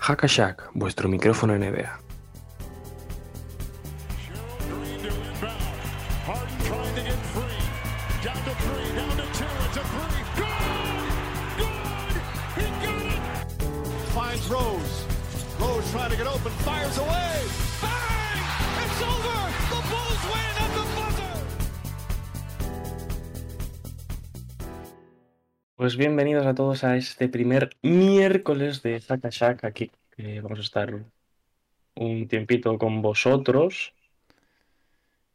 Hackashack, vuestro micrófono NBA. Bienvenidos a todos a este primer miércoles de Hackashack. Aquí vamos a estar un tiempito con vosotros.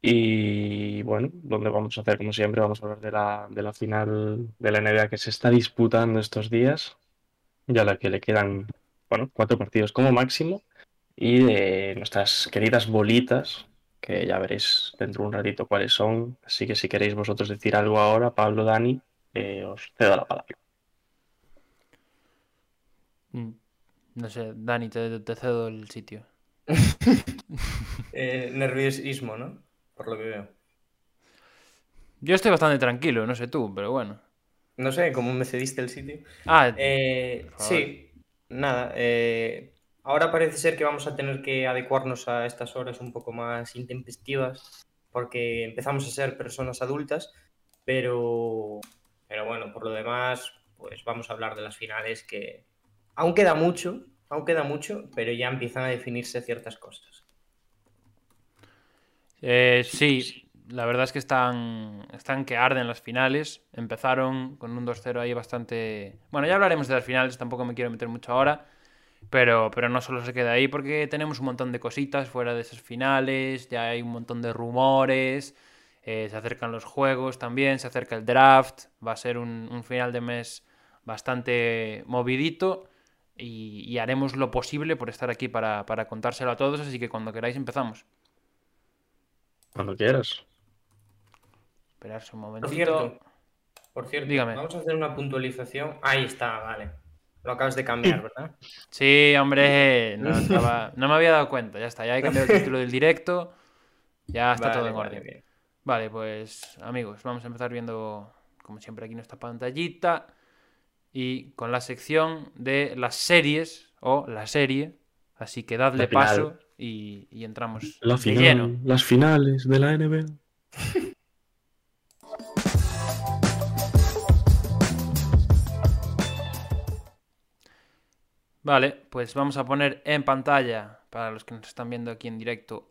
Y bueno, donde vamos a hacer, como siempre, vamos a hablar de la, de la final de la NBA que se está disputando estos días, ya la que le quedan, bueno, cuatro partidos como máximo, y de nuestras queridas bolitas, que ya veréis dentro de un ratito cuáles son. Así que si queréis vosotros decir algo ahora, Pablo, Dani, eh, os cedo la palabra. Mm, no sé, Dani, te, te cedo el sitio. Eh, nerviosismo, ¿no? Por lo que veo. Yo estoy bastante tranquilo, no sé tú, pero bueno. No sé, ¿cómo me cediste el sitio? Ah, Eh, sí, nada. eh, ahora parece ser que vamos a tener que adecuarnos a estas horas un poco más intempestivas, porque empezamos a ser personas adultas, pero, pero bueno, por lo demás, pues vamos a hablar de las finales que aún queda mucho, aún queda mucho, pero ya empiezan a definirse ciertas cosas. Eh, sí, la verdad es que están, están que arden las finales. Empezaron con un 2-0 ahí bastante... Bueno, ya hablaremos de las finales, tampoco me quiero meter mucho ahora. Pero, pero no solo se queda ahí porque tenemos un montón de cositas fuera de esas finales, ya hay un montón de rumores, eh, se acercan los juegos también, se acerca el draft, va a ser un, un final de mes bastante movidito y, y haremos lo posible por estar aquí para, para contárselo a todos, así que cuando queráis empezamos. Cuando quieras. Esperarse un Por momentito. cierto, por cierto, Dígame. vamos a hacer una puntualización. Ahí está, vale. Lo acabas de cambiar, ¿verdad? Sí, hombre, no, estaba- no me había dado cuenta, ya está, ya he cambiado el título del directo, ya está Vale, todo en vale, orden. bien. Vale, pues amigos, vamos a empezar viendo, como siempre, aquí nuestra pantallita y con la sección de las series o la serie. Así que dadle paso y, y entramos La de final, lleno. las finales de la NBA. Vale, pues vamos a poner en pantalla, para los que nos están viendo aquí en directo,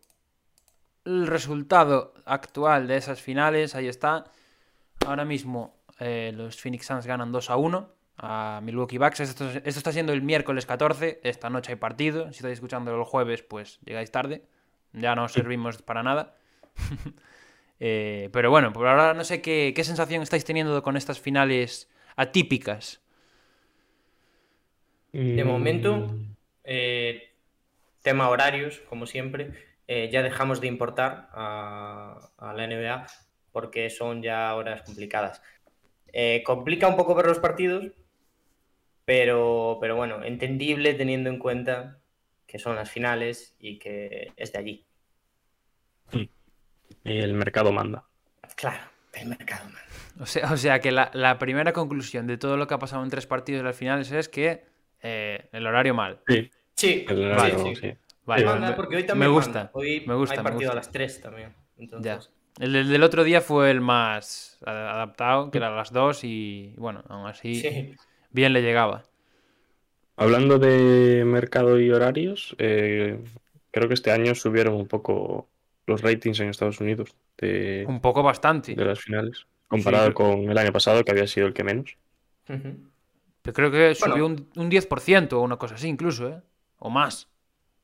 el resultado actual de esas finales. Ahí está. Ahora mismo eh, los Phoenix Suns ganan 2 a 1 a Milwaukee Bucks. Esto, esto está siendo el miércoles 14. Esta noche hay partido. Si estáis escuchando el jueves, pues llegáis tarde. Ya no os servimos para nada. Eh, pero bueno, por ahora no sé qué, qué sensación estáis teniendo con estas finales atípicas. De momento, eh, tema horarios, como siempre, eh, ya dejamos de importar a, a la NBA porque son ya horas complicadas. Eh, complica un poco ver los partidos, pero, pero bueno, entendible teniendo en cuenta que son las finales y que es de allí. Y el mercado manda. Claro, el mercado, man. O sea, o sea que la, la primera conclusión de todo lo que ha pasado en tres partidos de las finales es que eh, el horario mal. Sí, Sí, el horario, sí. sí. Vale, Sí, Manda, me- porque hoy me también gusta. manda. Hoy me gusta, hay me partido gusta. a las 3 también. Entonces, El del, del otro día fue el más adaptado, que era a las dos y bueno, aún así sí. Bien le llegaba. Hablando de mercado y horarios, eh, creo que este año subieron un poco los ratings en Estados Unidos de, Un poco bastante. de las finales, comparado Sí, con el año pasado, que había sido el que menos. Pero creo que subió Bueno. un, un 10% o una cosa así incluso, ¿eh? O más.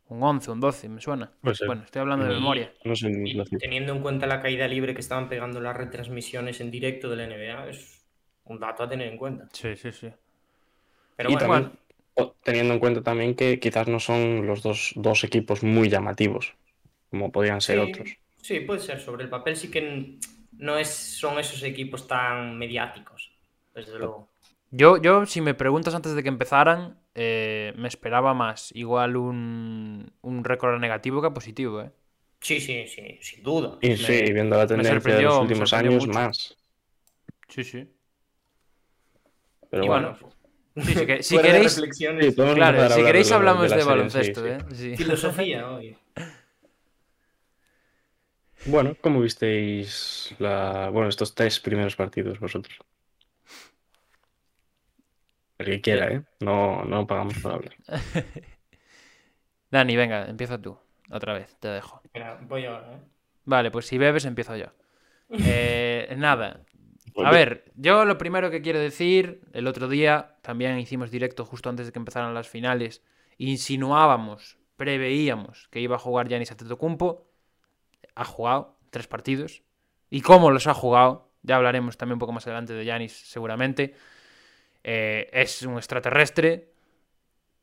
Un 11, un 12, me suena. Bueno, estoy hablando de Y- memoria. No sé. Teniendo en cuenta la caída libre que estaban pegando las retransmisiones en directo de la NBA, es un dato a tener en cuenta. Sí, sí, sí. Pero Y bueno, también, teniendo en cuenta también que quizás no son los dos, dos equipos muy llamativos, como podrían ser sí, otros. sí, puede ser. Sobre el papel sí que no es, son esos equipos tan mediáticos, desde luego. Yo, yo, si me preguntas antes de que empezaran, eh, me esperaba más. Igual un, un récord negativo que positivo, ¿eh? Sí, sí, sí, sin duda. Y sí, viendo la tendencia de los últimos años, mucho. más. Sí, sí. Pero Y bueno, bueno, Sí, si, que- queréis, reflexiones, Sí, claro, si hablar queréis de hablamos de de, la serie, baloncesto, sí, ¿eh? Sí. filosofía hoy. Bueno, ¿cómo visteis la... bueno, estos tres primeros partidos vosotros? El que quiera, ¿eh? No, no pagamos por hablar. Dani, venga, empieza tú. Otra vez, te dejo. Espera, voy ahora, ¿eh? Vale, pues si bebes, empiezo yo. Eh, nada. A ver, yo lo primero que quiero decir, el otro día también hicimos directo justo antes de que empezaran las finales, insinuábamos, preveíamos que iba a jugar Giannis Antetokounmpo, ha jugado tres partidos, y cómo los ha jugado, ya hablaremos también un poco más adelante de Giannis seguramente, Eh, es un extraterrestre,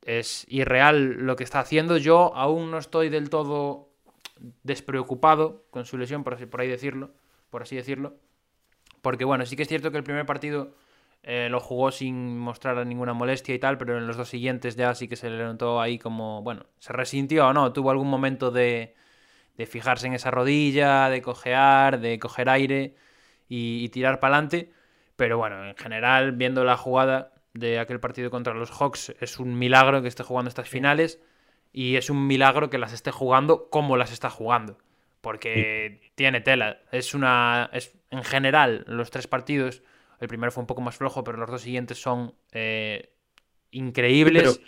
es irreal lo que está haciendo, yo aún no estoy del todo despreocupado con su lesión, por así, por ahí decirlo, por así decirlo. Porque bueno, sí que es cierto que el primer partido eh, lo jugó sin mostrar ninguna molestia y tal, pero en los dos siguientes ya sí que se le notó ahí como, bueno, se resintió o no, tuvo algún momento de, de fijarse en esa rodilla, de cojear, de coger aire y, y tirar para adelante. Pero bueno, en general, viendo la jugada de aquel partido contra los Hawks, es un milagro que esté jugando estas finales y es un milagro que las esté jugando como las está jugando. Porque tiene tela. Es una. Es, en general, los tres partidos. El primero fue un poco más flojo, pero los dos siguientes son eh, increíbles.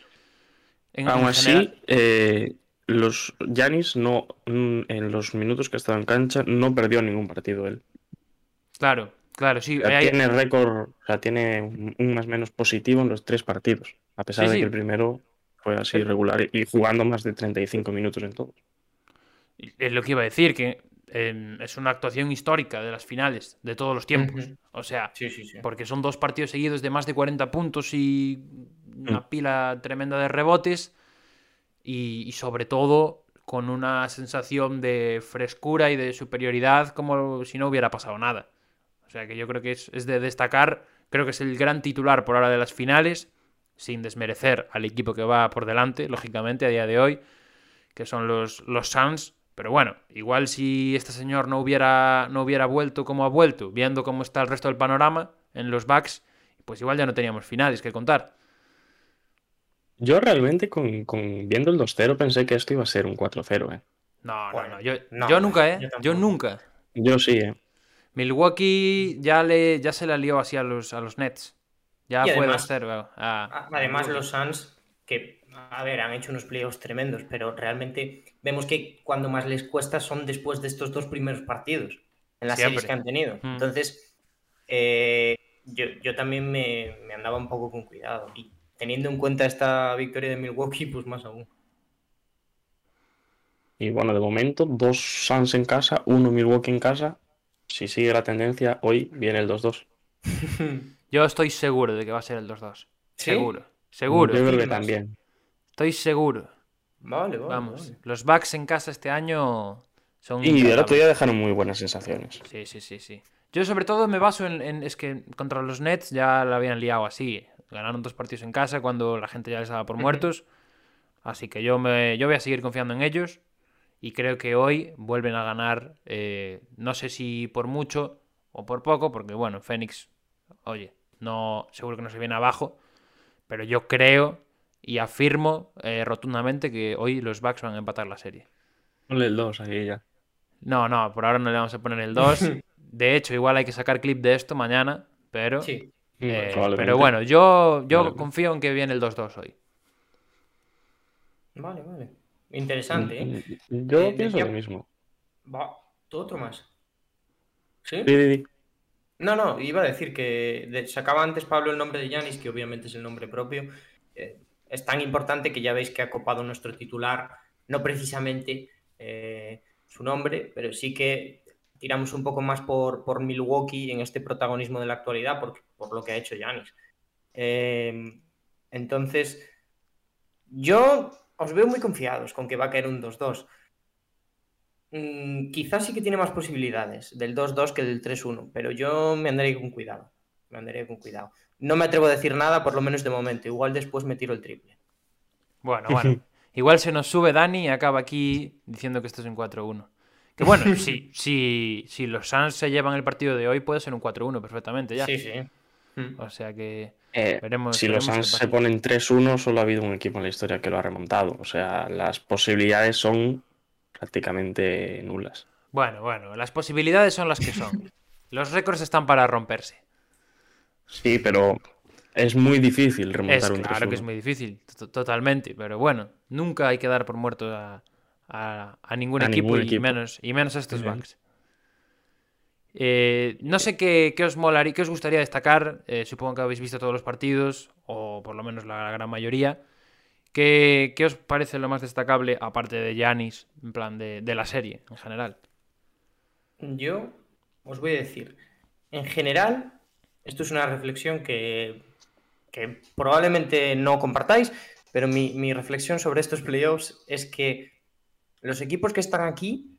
En- Aún en así, eh, los Yanis no, mm, en los minutos que estaba en cancha, no perdió ningún partido él. Claro, claro, sí. O sea, hay- tiene récord, o sea, tiene un, más menos positivo en los tres partidos, a pesar Sí, de sí. que el primero fue así regular y jugando más de 35 minutos en todo. Es lo que iba a decir, que eh, es una actuación histórica de las finales de todos los tiempos. O sea, Sí, sí, sí. porque son dos partidos seguidos de más de 40 puntos y una pila tremenda de rebotes y, y sobre todo con una sensación de frescura y de superioridad como si no hubiera pasado nada. O sea que yo creo que es, es de destacar, creo que es el gran titular por ahora de las finales, sin desmerecer al equipo que va por delante, lógicamente, a día de hoy, que son los, los Suns. Pero bueno, igual si este señor no hubiera, no hubiera vuelto como ha vuelto, viendo cómo está el resto del panorama en los Bucks, pues igual ya no teníamos finales que contar. Yo realmente, con, con- viendo el 2-0, pensé que esto iba a ser un 4-0, ¿eh? No, no, Bueno, no. Yo, no, yo nunca, ¿eh? yo nunca. Yo sí, ¿eh? Milwaukee ya, le, ya se la lió así a los, a los Nets. Ya Y puede además- ser. bueno, a- A- Además, los Suns, que, a ver, han hecho unos playoffs tremendos, pero realmente vemos que cuando más les cuesta son después de estos dos primeros partidos, en las Siempre. series que han tenido. Mm. Entonces, eh, yo, yo también me, me andaba un poco con cuidado. Y teniendo en cuenta esta victoria de Milwaukee, pues más aún. Y bueno, de momento, dos Suns en casa, uno Milwaukee en casa. Si sigue la tendencia, hoy viene el 2-2. Yo estoy seguro de que va a ser el 2-2. ¿Sí? Seguro. Seguro. Yo creo que también. Estoy seguro. Vale, vale. Vamos. vale. Los Bucks en casa este año son. Y el otro día dejaron muy buenas sensaciones. Sí, sí, sí, sí. Yo sobre todo me baso en, en- es que contra los Nets ya la habían liado así. Ganaron dos partidos en casa cuando la gente ya les daba por muertos. Así que yo me yo voy a seguir confiando en ellos. Y creo que hoy vuelven a ganar. eh, no sé si por mucho o por poco, porque bueno, Fénix, oye, no, seguro que no se viene abajo. Pero yo creo y afirmo eh, rotundamente que hoy los Bucks van a empatar la serie. Ponle el 2 ahí ya. No, no, por ahora no le vamos a poner el 2. De hecho, igual hay que sacar clip de esto mañana, pero, Sí. eh, pero bueno, yo, yo confío en que viene el 2-2 hoy. Vale, vale. Interesante, ¿eh? Yo Eh, pienso decía- lo mismo. Va, todo otro más. ¿Sí? Sí, sí, sí. No, no, iba a decir que de- sacaba antes Pablo el nombre de Yanis, que obviamente es el nombre propio. Eh, es tan importante que ya veis que ha copado nuestro titular, no precisamente eh, su nombre, pero sí que tiramos un poco más por, por Milwaukee en este protagonismo de la actualidad, por, lo que ha hecho Yanis. Eh, entonces, yo os veo muy confiados con que va a caer un 2-2. Mm, quizás sí que tiene más posibilidades del 2-2 que del 3-1, pero yo me andaré con cuidado. Me andaré con cuidado. No me atrevo a decir nada, por lo menos de momento. Igual después me tiro el triple. Bueno, bueno. Igual se nos sube Dani y acaba aquí diciendo que esto es un 4-1. Que bueno, si, si, si los Suns se llevan el partido de hoy, puede ser un 4-1 perfectamente ya. Sí, sí. O sea que Eh, veremos. si los Suns se ponen 3-1, solo ha habido un equipo en la historia que lo ha remontado. O sea, las posibilidades son prácticamente nulas. Bueno, bueno, las posibilidades son las que son. Los récords están para romperse. Sí, pero es muy difícil remontar Es un 3-1. claro que es muy difícil, to- totalmente, pero bueno, nunca hay que dar por muerto a, a- a ningún A equipo, ningún y, equipo. menos y menos a estos Ujú. Bucks. Eh, no sé qué, qué os molaría, qué os gustaría destacar. eh, supongo que habéis visto todos los partidos, o por lo menos la gran mayoría. ¿Qué, qué os parece lo más destacable, aparte de Yanis, en plan de, de la serie en general? Yo os voy a decir, en general, esto es una reflexión que, probablemente no compartáis, pero mi, reflexión sobre estos playoffs es que los equipos que están aquí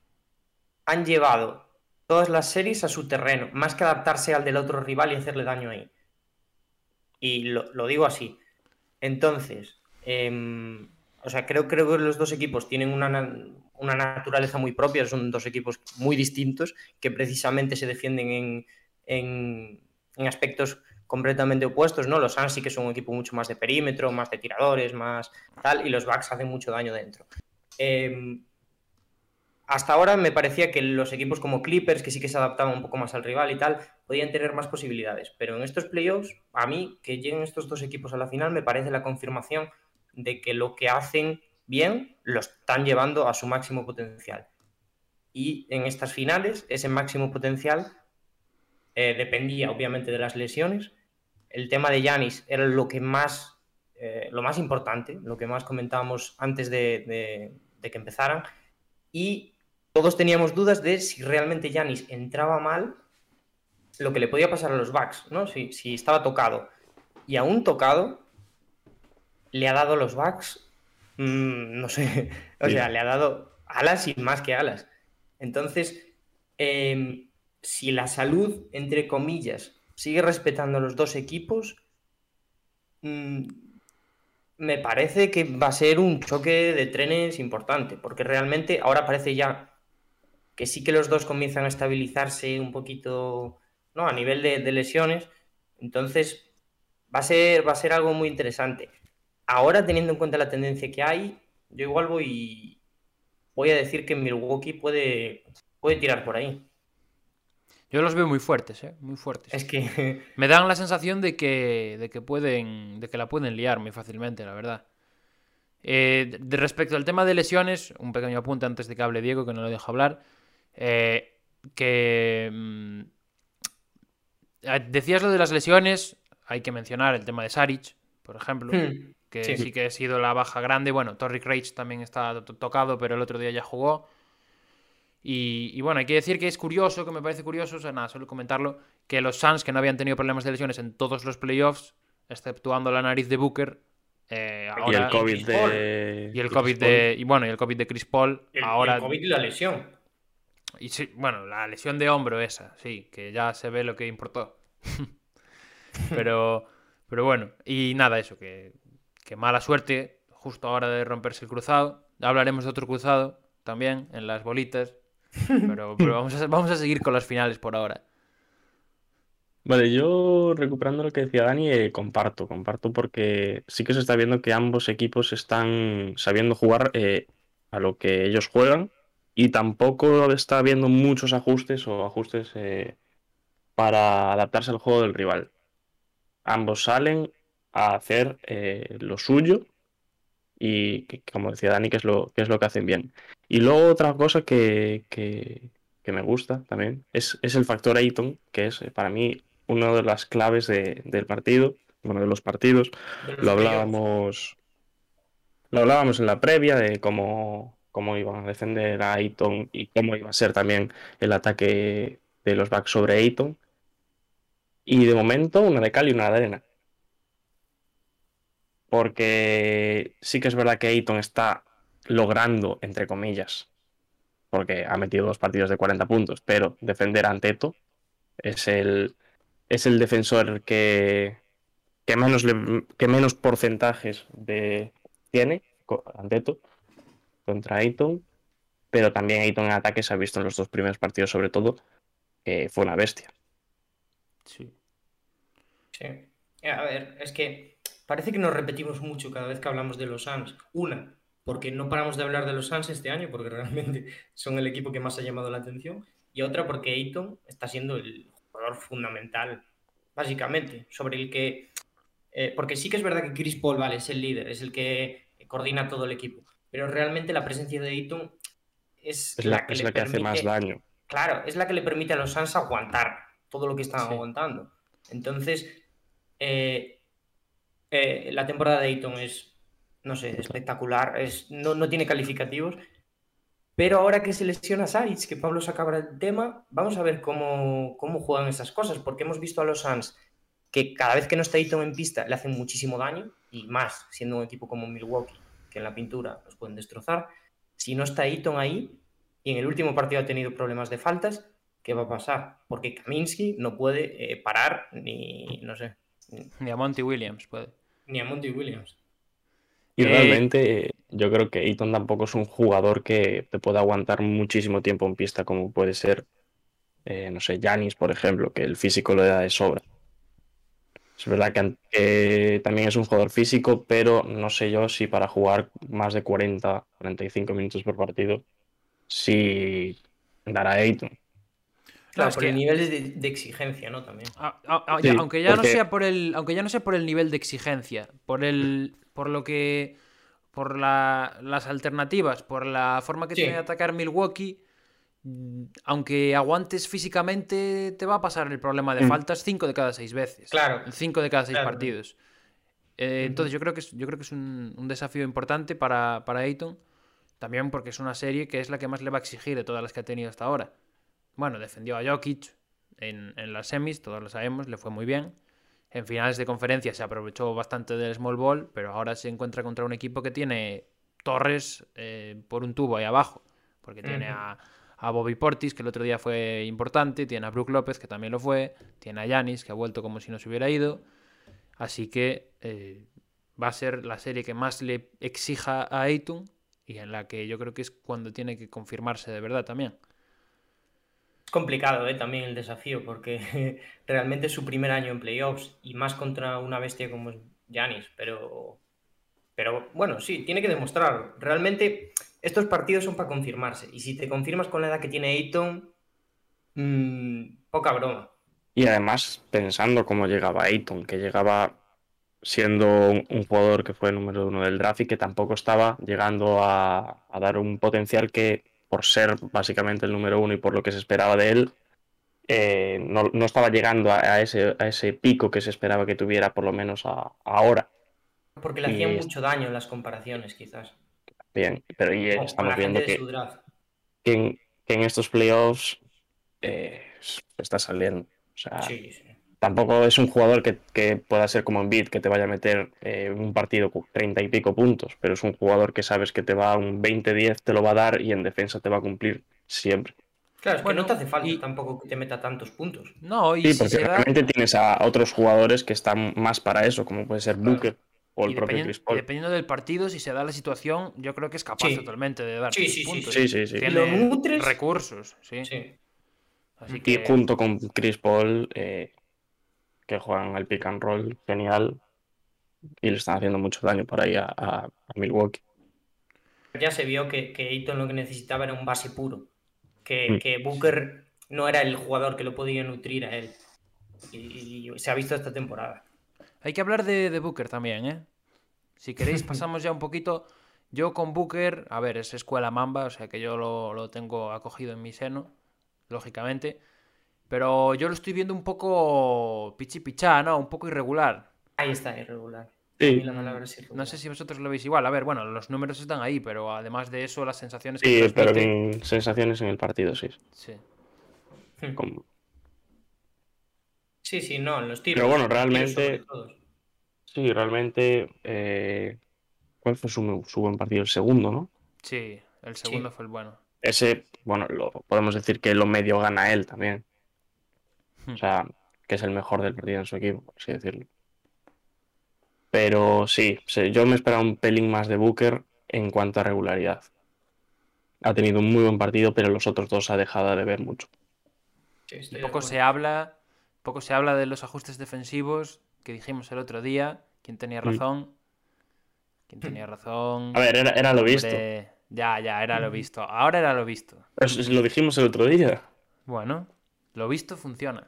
han llevado todas las series a su terreno, más que adaptarse al del otro rival y hacerle daño ahí. Y lo, digo así. Entonces, em, o sea, creo, que los dos equipos tienen una, na- una naturaleza muy propia, son dos equipos muy distintos que precisamente se defienden en, en- en aspectos completamente opuestos, ¿no? Los Suns sí que son un equipo mucho más de perímetro, más de tiradores, más tal, y los Bucks hacen mucho daño dentro. Em, hasta ahora me parecía que los equipos como Clippers, que sí que se adaptaban un poco más al rival y tal, podían tener más posibilidades. Pero en estos playoffs, a mí, que lleguen estos dos equipos a la final, me parece la confirmación de que lo que hacen bien lo están llevando a su máximo potencial. Y en estas finales, ese máximo potencial eh, dependía obviamente de las lesiones. El tema de Yanis era lo que más, eh, lo más importante, lo que más comentábamos antes de, de- de que empezaran. Y todos teníamos dudas de si realmente Yanis entraba mal, lo que le podía pasar a los Bucks, ¿no? Si, si estaba tocado. Y aún tocado, le ha dado a los Bucks, mm, no sé, o Sí. sea, le ha dado alas y más que alas. Entonces, em, si la salud, entre comillas, sigue respetando a los dos equipos, mm, me parece que va a ser un choque de trenes importante, porque realmente ahora parece ya que sí que los dos comienzan a estabilizarse un poquito, ¿no? A nivel de, de lesiones. Entonces, va a ser, va a ser algo muy interesante. Ahora, teniendo en cuenta la tendencia que hay, yo igual voy, voy a decir que Milwaukee puede, puede tirar por ahí. Yo los veo muy fuertes, ¿eh? Muy fuertes. Es que Me dan la sensación de que, de que pueden, de que la pueden liar muy fácilmente, la verdad. Eh, de respecto al tema de lesiones, un pequeño apunte antes de que hable Diego, que no lo dejo hablar. eh, que mm, eh, decías lo de las lesiones, hay que mencionar el tema de Saric, por ejemplo, Hmm, que sí. sí. que ha sido la baja grande. Bueno, Torrey Craig también está to- tocado, pero el otro día ya jugó. Y, y bueno, hay que decir que es curioso, que me parece curioso, o sea, nada, solo comentarlo, que los Suns, que no habían tenido problemas de lesiones en todos los playoffs, exceptuando la nariz de Booker, eh, y ahora... el COVID de. y el COVID de... Y bueno, y el COVID de Chris Paul, el, ahora... el COVID y la lesión. Y sí, bueno, la lesión de hombro esa, sí, que ya se ve lo que importó. pero, pero bueno, y nada, eso, que, que mala suerte justo ahora de romperse el cruzado. Hablaremos de otro cruzado también en las bolitas, pero, pero vamos, a, vamos a seguir con las finales por ahora. Vale, yo recuperando lo que decía Dani, eh, comparto, comparto porque sí que se está viendo que ambos equipos están sabiendo jugar eh, a lo que ellos juegan y tampoco está habiendo muchos ajustes o ajustes eh, para adaptarse al juego del rival. Ambos salen a hacer lo suyo y, que- como decía Dani, que es lo, que es lo que hacen bien. Y luego otra cosa que, que- que me gusta también es, es el factor Ayton, que es eh, para mí una de las claves de- del partido, bueno, de los partidos. de los Lo playoffs. hablábamos, lo hablábamos en la previa de cómo, cómo iban a defender a Ayton y cómo iba a ser también el ataque de los backs sobre Ayton. Y de momento, una de cal y una de arena. Porque sí que es verdad que Ayton está logrando, entre comillas, porque ha metido dos partidos de 40 puntos, pero defender a Anteto es el, es el defensor que, que menos, le- que menos porcentajes de, tiene, Anteto, contra Ayton, pero también Ayton en ataque se ha visto en los dos primeros partidos, sobre todo, que fue una bestia. Sí. Sí. A ver, es que parece que nos repetimos mucho cada vez que hablamos de los Suns. Una, porque no paramos de hablar de los Suns este año, porque realmente son el equipo que más ha llamado la atención. Y otra, porque Ayton está siendo el jugador fundamental, básicamente, sobre el que. eh, porque sí que es verdad que Chris Paul, vale, es el líder, es el que coordina todo el equipo. Pero realmente la presencia de Ayton es, Es la, es le la que hace más permite- daño. Claro, es la que le permite a los Suns aguantar todo lo que están Sí. aguantando. Entonces, eh, eh, la temporada de Ayton es, no sé, espectacular. Es, no, no tiene calificativos. Pero ahora que se lesiona Saric, que Pablo sacaba el tema, vamos a ver cómo, cómo juegan esas cosas. Porque hemos visto a los Suns que cada vez que no está Ayton en pista le hacen muchísimo daño. Y más, siendo un equipo como Milwaukee, que en la pintura los pueden destrozar. Si no está Ayton ahí, y en el último partido ha tenido problemas de faltas, ¿qué va a pasar? Porque Kaminsky no puede eh, parar ni, no sé, Ni a Monty Williams puede. ni a Monty Williams. Y Eh, realmente eh, yo creo que Ayton tampoco es un jugador que te pueda aguantar muchísimo tiempo en pista como puede ser, eh, no sé, Giannis, por ejemplo, que el físico le da de sobra. Es verdad que, también es un jugador físico, pero no sé yo si para jugar más de 40, 45 minutos por partido, si dará Ayton. Claro, es por que- el nivel de, de exigencia, ¿no? También. A- a- a- Sí, ya- aunque ya porque- no sea por el aunque ya no sea por el nivel de exigencia por el por lo que por la- las alternativas por la forma que Sí. tiene de atacar Milwaukee mm, aunque aguantes físicamente te va a pasar el problema de Mm. faltas 5 de cada 6 veces Claro. 5 de cada 6 Claro. partidos Eh, entonces yo creo que es, yo creo que es un, un desafío importante para, para Ayton también porque es una serie que es la que más le va a exigir de todas las que ha tenido hasta ahora bueno, defendió a Jokic en, en las semis, todos lo sabemos, le fue muy bien. En finales de conferencia se aprovechó bastante del small ball, pero ahora se encuentra contra un equipo que tiene torres eh, por un tubo ahí abajo, porque tiene a, a Bobby Portis, que el otro día fue importante, tiene a Brook López, que también lo fue, tiene a Yanis, que ha vuelto como si no se hubiera ido. Así que eh, va a ser la serie que más le exija a Ayton y en la que yo creo que es cuando tiene que confirmarse de verdad también. Complicado ¿eh? también el desafío, porque realmente es su primer año en playoffs y más contra una bestia como Giannis, pero, pero bueno, sí, tiene que demostrarlo. Realmente estos partidos son para confirmarse y si te confirmas con la edad que tiene Ayton, mm, poca broma. Y además, pensando cómo llegaba Ayton, que llegaba siendo un, jugador que fue número uno del draft y que tampoco estaba llegando a dar un potencial que, por ser básicamente el número uno y por lo que se esperaba de él, eh, no, no estaba llegando a, a ese, a ese pico que se esperaba que tuviera, por lo menos a- ahora. Porque le Y hacían mucho daño las comparaciones, quizás. Bien, pero y, eh, estamos viendo que, que en, que en estos playoffs eh, está saliendo. O sea, Sí, sí. Tampoco es un jugador que, que pueda ser como Embiid, que te vaya a meter eh, un partido con 30 y pico puntos, pero es un jugador que sabes que te va a un 20-10, te lo va a dar y en defensa te va a cumplir siempre. Claro, es que Bueno, no te hace falta y- tampoco que te meta tantos puntos. No, y Sí, si porque da- realmente tienes a otros jugadores que están más para eso, como puede ser Claro. Booker o el y propio Chris y Paul. dependiendo del partido, si se da la situación, yo creo que es capaz Sí. totalmente de dar Sí, sí, sí, puntos. Sí, sí, sí. Tiene Lo nutres. recursos, sí. Sí. Así Y que junto con Chris Paul, eh, que juegan al pick and roll genial y le están haciendo mucho daño por ahí a, a- a Milwaukee. Ya se vio que, que Ayton lo que necesitaba era un base puro. Que, Mm. que Booker no era el jugador que lo podía nutrir a él. Y, y se ha visto esta temporada. hay que hablar de, de Booker también, ¿eh? Si queréis, pasamos ya un poquito. Yo con Booker, a ver, es escuela Mamba, o sea que yo lo, lo tengo acogido en mi seno, lógicamente. Pero yo lo estoy viendo un poco pichipichá, ¿no? Un poco irregular. Ahí está, irregular. Sí. A mí la palabra es irregular. No sé si vosotros lo veis igual. A ver, bueno, los números están ahí, pero además de eso, las sensaciones que Sí, pero transmite- en sensaciones en el partido, sí. Sí. Hmm. Como- Sí, sí, no, en los tiros. Pero bueno, realmente-. Sí, realmente. eh, ¿Cuál fue su, su buen partido? El segundo, ¿no? Sí, el segundo fue el bueno. Ese, bueno, lo, podemos decir que lo medio gana él también. Hmm. O sea, que es el mejor del partido en su equipo, por así decirlo. Pero sí, yo me esperaba un pelín más de Booker en cuanto a regularidad. Ha tenido un muy buen partido, pero los otros dos ha dejado de ver mucho. Sí, Y poco se habla, poco se habla de los ajustes defensivos que dijimos el otro día. ¿Quién tenía Mm. razón? ¿Quién tenía razón? A ver, era, era lo visto. Ya, ya, era lo visto. Ahora era lo visto. Pues lo dijimos el otro día. Bueno, lo visto funciona.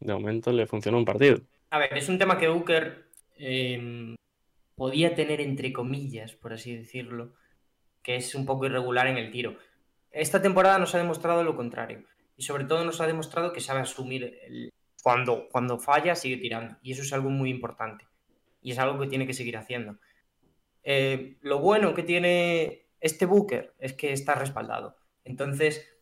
De momento le funcionó un partido. A ver, es un tema que Booker eh, podía tener entre comillas, por así decirlo, que es un poco irregular en el tiro. Esta temporada nos ha demostrado lo contrario. Y sobre todo nos ha demostrado que sabe asumir el- cuando, cuando falla, sigue tirando. Y eso es algo muy importante. Y es algo que tiene que seguir haciendo. Eh, lo bueno que tiene este Booker es que está respaldado. Entonces,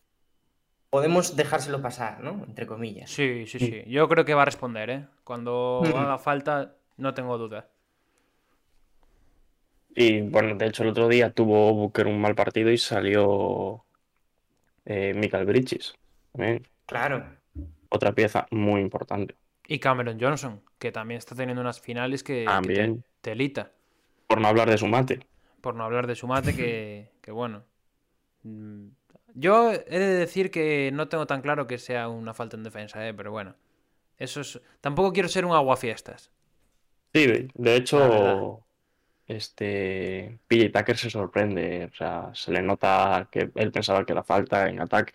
podemos dejárselo pasar, ¿no? Entre comillas. Sí, sí, sí. Yo creo que va a responder, ¿eh? Cuando Mm. haga falta, no tengo duda. Y bueno, de hecho el otro día tuvo Booker un mal partido y salió eh, Michael Bridges. También Claro. otra pieza muy importante. Y Cameron Johnson, que también está teniendo unas finales que, que te- También. telita. Por no hablar de su mate. Por no hablar de su mate, que, que bueno. Mm, Yo he de decir que no tengo tan claro que sea una falta en defensa, ¿eh? pero bueno. Eso es. Tampoco quiero ser un aguafiestas. Sí, de, hecho, este PJ Tucker se sorprende. O sea, se le nota que él pensaba que era falta en ataque.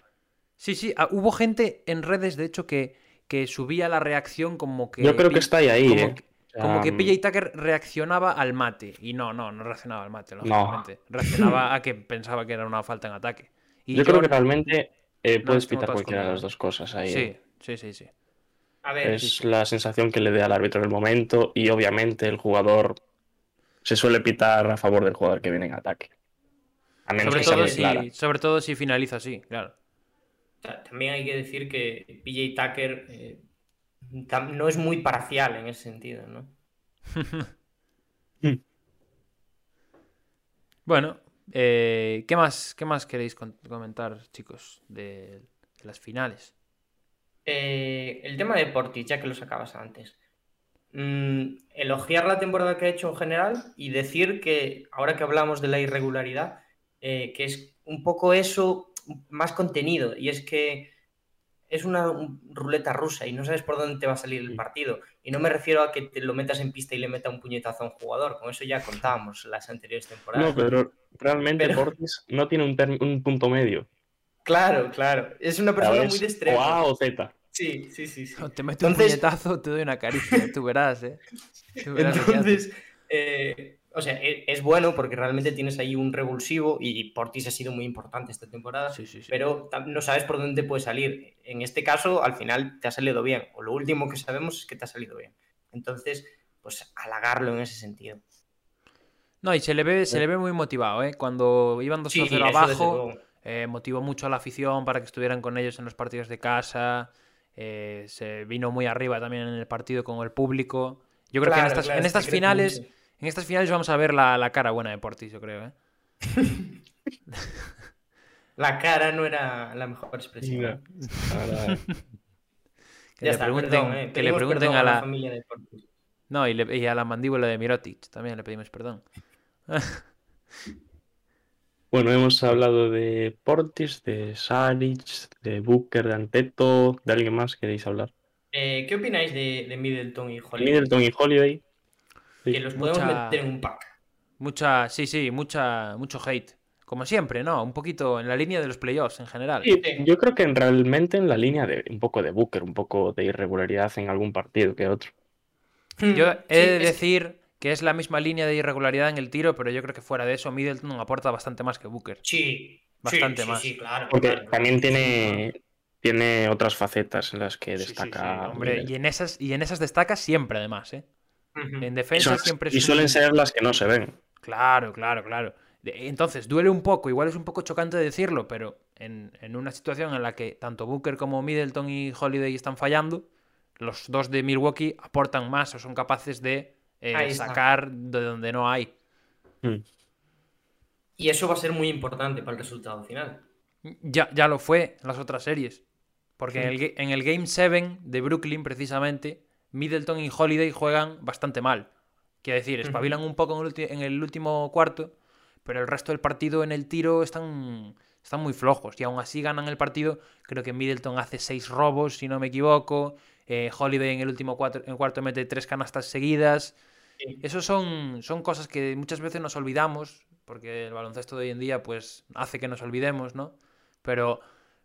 Sí, sí, ah, hubo gente en redes, de hecho, que, que subía la reacción como que. Yo creo que está ahí, ahí, como ¿eh? que- Como que PJ Tucker reaccionaba al mate. Y no, no, no reaccionaba al mate, lógicamente. Reaccionaba a que pensaba que era una falta en ataque. Y Yo creo que realmente eh, puedes pitar cualquiera de las dos cosas ahí. Sí, ¿eh? sí, sí, sí. A ver, Es la sensación que le dé al árbitro en el momento y obviamente el jugador se suele pitar a favor del jugador que viene en ataque. A menos Sobre que todo, clara. si, sobre todo si finaliza así, claro. Ta- También hay que decir que PJ Tucker eh, no es muy parcial en ese sentido, ¿no? Bueno, eh, ¿qué, más, ¿qué más queréis comentar, chicos, de, de las finales? Eh, el tema de Portis, ya que lo sacabas antes. Mm, elogiar la temporada que ha hecho en general y decir que, ahora que hablamos de la irregularidad, eh, que es un poco eso más contenido. Y es que es una un- ruleta rusa y no sabes por dónde te va a salir el partido. Y no me refiero a que te lo metas en pista y le meta un puñetazo a un jugador. Con eso ya contábamos las anteriores temporadas. No, pero realmente Pero- Portis no tiene un, punto medio. Claro, claro. Es una persona muy de O extremo. A o Z. Sí, sí, sí. sí. Te meto un puñetazo, te doy una caricia, tú verás, ¿eh? Tú verás. Entonces, eh, o sea, e- es bueno porque realmente tienes ahí un revulsivo y Portis ha sido muy importante esta temporada, Sí, sí, sí. pero no sabes por dónde puede salir. En este caso, al final te ha salido bien, o lo último que sabemos es que te ha salido bien. Entonces, pues halagarlo en ese sentido. No, y se le ve, se le ve muy motivado, ¿eh? Cuando iban 2-0 Sí, eso desde abajo, eh, motivó mucho a la afición para que estuvieran con ellos en los partidos de casa. eh, se vino muy arriba también en el partido con el público. Yo creo que en estas, claro, en se estas crece finales. En estas finales vamos a ver la, la cara buena de Portis, yo creo, ¿eh? La cara no era la mejor expresión. Ahora- Que Ya le está, pregunten, perdón, eh, que le pregunten a la, familia de Portis. no, y, le- y a la mandíbula de Mirotic también le pedimos perdón. Bueno, hemos hablado de Portis, de Saric, de Booker, de Anteto, de alguien más queréis hablar. Eh, ¿Qué opináis de, de Middleton y Holiday? Middleton y Holiday. Sí. Que los podemos Mucha- meter en un pack. Mucha, sí, sí, mucha, mucho hate. Como siempre, ¿no? Un poquito en la línea de los playoffs en general. Sí, yo creo que en- realmente en la línea de un poco de Booker, un poco de irregularidad en algún partido que otro. Yo he Sí, de es- decir que es la misma línea de irregularidad en el tiro, pero yo creo que fuera de eso Middleton aporta bastante más que Booker. Sí, Bastante sí, más. Sí, sí, claro. Porque claro. también tiene, tiene otras facetas en las que Sí, sí, sí, destaca. hombre, y en esas y en esas destacas siempre además, ¿eh? En Y, defensa son- siempre y suelen ser las que no se ven. Claro, claro, claro. Entonces, duele un poco, igual es un poco chocante decirlo, pero en, en una situación en la que tanto Booker como Middleton y Holiday están fallando, los dos de Milwaukee aportan más o son capaces de eh, sacar de donde no hay. Mm. Y eso va a ser muy importante para el resultado final. Ya, ya lo fue en las otras series. Porque en, el, en el Game 7 de Brooklyn, precisamente, Middleton y Holiday juegan bastante mal. Quiero decir, espabilan un poco en el, último cuarto, pero el resto del partido en el tiro están, están muy flojos. Y aún así ganan el partido. Creo que Middleton hace seis robos, si no me equivoco. Eh, Holiday en el último cuarto, en cuarto mete tres canastas seguidas. Eso son, son cosas que muchas veces nos olvidamos, porque el baloncesto de hoy en día pues hace que nos olvidemos, ¿no? Pero,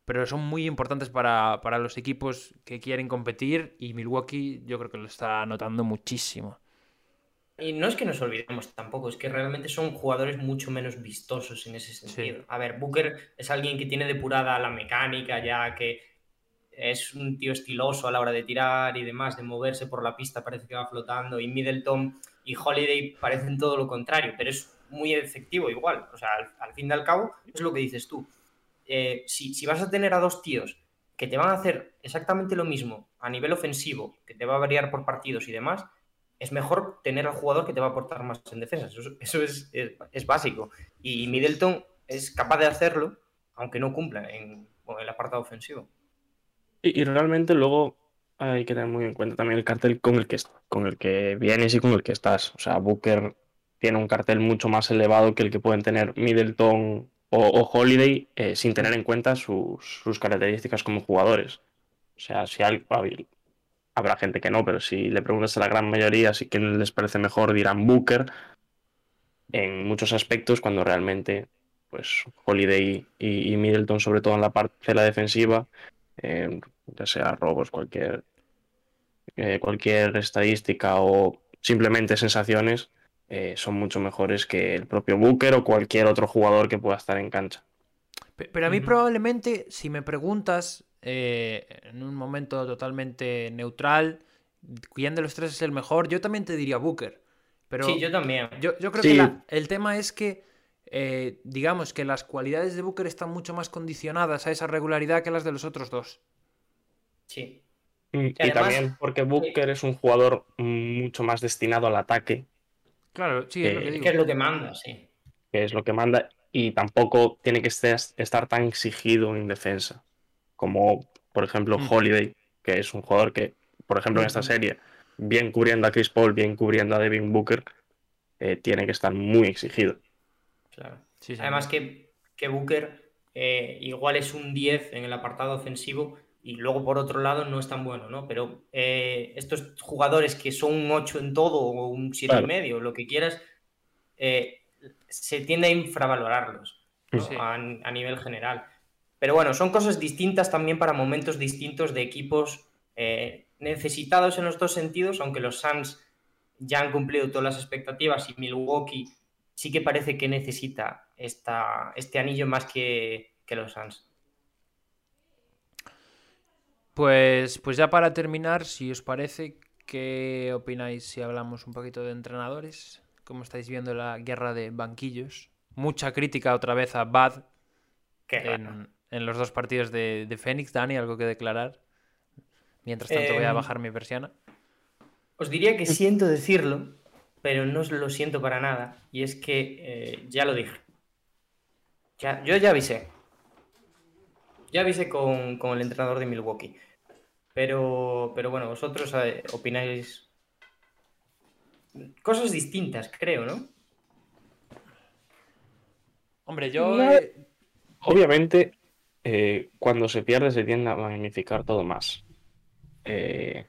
pero son muy importantes para, para los equipos que quieren competir y Milwaukee yo creo que lo está notando muchísimo. Y no es que nos olvidemos tampoco, es que realmente son jugadores mucho menos vistosos en ese sentido. A ver, Booker es alguien que tiene depurada la mecánica ya, que es un tío estiloso a la hora de tirar y demás, de moverse por la pista, parece que va flotando. Y Middleton y Holiday parecen todo lo contrario, pero es muy efectivo igual. O sea, al, fin y al cabo, es lo que dices tú. Eh, si, si vas a tener a dos tíos que te van a hacer exactamente lo mismo a nivel ofensivo, que te va a variar por partidos y demás, es mejor tener al jugador que te va a aportar más en defensa. Eso, es, básico. Y Middleton es capaz de hacerlo, aunque no cumpla en, el apartado ofensivo. Y, realmente luego hay que tener muy en cuenta también el cartel con el que con el que vienes y con el que estás. O sea, Booker tiene un cartel mucho más elevado que el que pueden tener Middleton o, Holiday eh, sin tener en cuenta sus, sus, características como jugadores. O sea, si algo, habrá gente que no, pero si le preguntas a la gran mayoría si quién les parece mejor, dirán Booker en muchos aspectos, cuando realmente, pues, Holiday y, Middleton, sobre todo en la parte de la defensiva, eh, ya sea robos, cualquier, eh, cualquier estadística o simplemente sensaciones, eh, son mucho mejores que el propio Booker o cualquier otro jugador que pueda estar en cancha. Pero a mí probablemente, si me preguntas, eh, en un momento totalmente neutral, quién de los tres es el mejor, yo también te diría Booker. Pero sí, yo también. Yo, creo que el tema es que, eh, digamos que las cualidades de Booker están mucho más condicionadas a esa regularidad que las de los otros dos. Sí. Mm, y, también porque Booker es un jugador mucho más destinado al ataque. Claro, sí, es lo que digo. Que es lo que manda, sí. Que es lo que manda y tampoco tiene que estar tan exigido en defensa como por ejemplo mm. Holiday, que es un jugador que, por ejemplo, en esta serie, bien cubriendo a Chris Paul, bien cubriendo a Devin Booker, eh, tiene que estar muy exigido. Claro. Además que, que Booker eh, igual es un 10 en el apartado ofensivo y luego por otro lado no es tan bueno, ¿no? Pero eh, estos jugadores que son un 8 en todo o un 7 y medio, lo que quieras, se tiende a infravalorarlos a, a nivel general. Pero bueno, son cosas distintas también para momentos distintos de equipos eh, necesitados en los dos sentidos, aunque los Suns ya han cumplido todas las expectativas y Milwaukee sí que parece que necesita esta, este anillo más que, los Suns. Pues, pues ya para terminar, si os parece, ¿qué opináis si hablamos un poquito de entrenadores? ¿Cómo estáis viendo la guerra de banquillos? Mucha crítica otra vez a Bad en, en los dos partidos de, de Fénix. Dani, ¿algo que declarar? Mientras tanto voy a em, bajar mi persiana. Os diría que siento decirlo, pero no lo siento para nada. Y es que eh, ya lo dije. Ya, yo ya avisé. Ya avisé con, el entrenador de Milwaukee. Pero, pero bueno, vosotros eh, opináis cosas distintas, creo, ¿no? Hombre, yo... Obviamente, eh, cuando se pierde se tiende a magnificar todo más. Eh,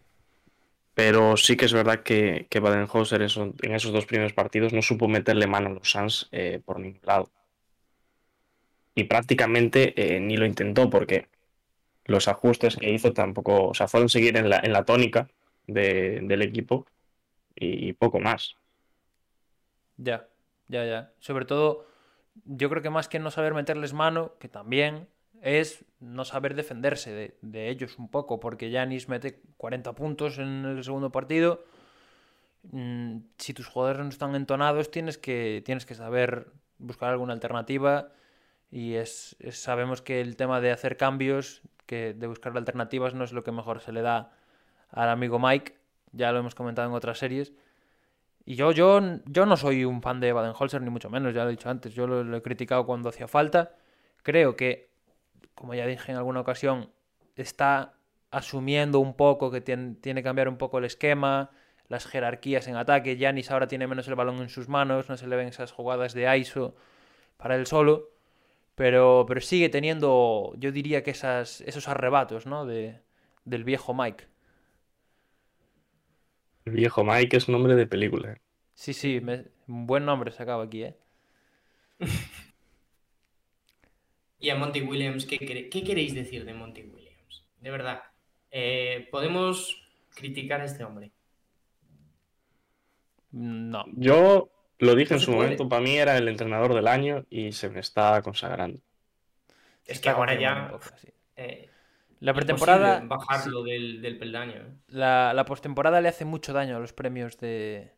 pero sí que es verdad que, que Baden-Hauser en esos dos primeros partidos no supo meterle mano a los Suns eh, por ningún lado. Y prácticamente ni lo intentó porque los ajustes que hizo tampoco, o sea, fueron seguir en la, en la tónica del equipo y, y poco más. Ya, ya, ya. Sobre todo, yo creo que más que no saber meterles mano, que también, es no saber defenderse de, ellos un poco, porque Yanis mete 40 puntos en el segundo partido. Mm, si tus jugadores no están entonados, tienes que, tienes que saber buscar alguna alternativa. Y es, sabemos que el tema de hacer cambios, que de buscar alternativas, no es lo que mejor se le da al amigo Mike. Ya lo hemos comentado en otras series. Y yo, yo, yo no soy un fan de Baden-Holzer, ni mucho menos, ya lo he dicho antes. Yo lo he criticado cuando hacía falta. Creo que como ya dije en alguna ocasión, está asumiendo un poco que tiene, tiene que cambiar un poco el esquema, las jerarquías en ataque. Yanis ahora tiene menos el balón en sus manos, no se le ven esas jugadas de ISO para él solo. Pero, pero sigue teniendo, yo diría que esas, esos arrebatos, ¿no? De, del viejo Mike. El viejo Mike es nombre de película. ¿eh? Sí, sí, me- un buen nombre sacaba aquí, ¿eh? Y a Monty Williams, ¿qué, qué queréis decir de Monty Williams? De verdad, eh, podemos criticar a este hombre. No. Yo lo dije No en su puede. momento, para mí era el entrenador del año y se me está consagrando. Es que ahora ya sí. eh, La pretemporada. bajarlo del, del peldaño. ¿eh? La, la postemporada le hace mucho daño a los premios de.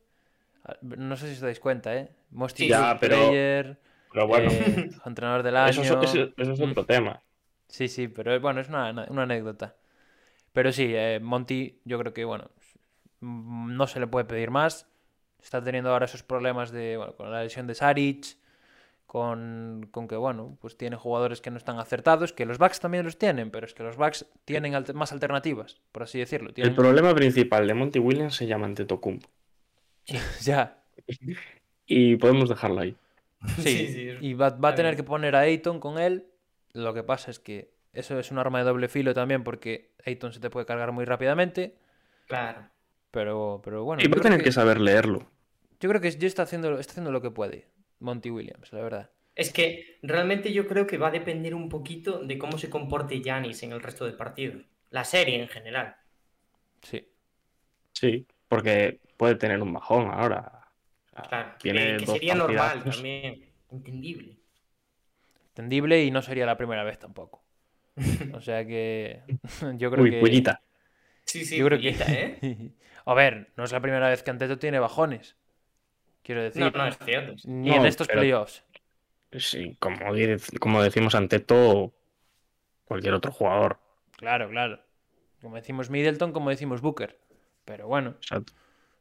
No sé si os dais cuenta, ¿eh? Most Sí, ya, pero- Player, Pero bueno, eh, entrenador del año. eso, es- eso- es Mm. otro tema. Sí, sí, pero bueno, es una, una anécdota. Pero sí, eh, Monty, yo creo que, bueno, mm, no se le puede pedir más. Está teniendo ahora esos problemas de, bueno, con la lesión de Saric, con, con que, bueno, pues tiene jugadores que no están acertados, que los backs también los tienen, pero es que los backs tienen alter- más alternativas, por así decirlo. El problema principal de Monty Williams se llama Antetokounmpo. Ya, Y podemos dejarlo ahí. sí. sí, es- Y va, va a tener que poner a Ayton con él. Lo que pasa es que eso es un arma de doble filo también, porque Ayton se te puede cargar muy rápidamente. Claro. Pero, pero bueno, Y yo va a tener que, que saber leerlo. yo creo que ya está haciendo, está haciendo lo que puede, Monty Williams, la verdad. Es que realmente yo creo que va a depender un poquito de cómo se comporte Yanis en el resto del partido. La serie en general. Sí. Sí, porque puede tener un bajón ahora. Claro. tiene que, sería normal también. Entendible. Entendible y no sería la primera vez tampoco. O sea que yo creo Uy, que... pullita. Sí, sí, Yo creo que... pullita, ¿eh? A ver, no es la primera vez que Anteto tiene bajones. Quiero decir, No, no, es cierto. ni No, en estos pero- playoffs. Sí, como, como decimos ante todo, cualquier otro jugador. Claro, claro. Como decimos Middleton, como decimos Booker. Pero bueno,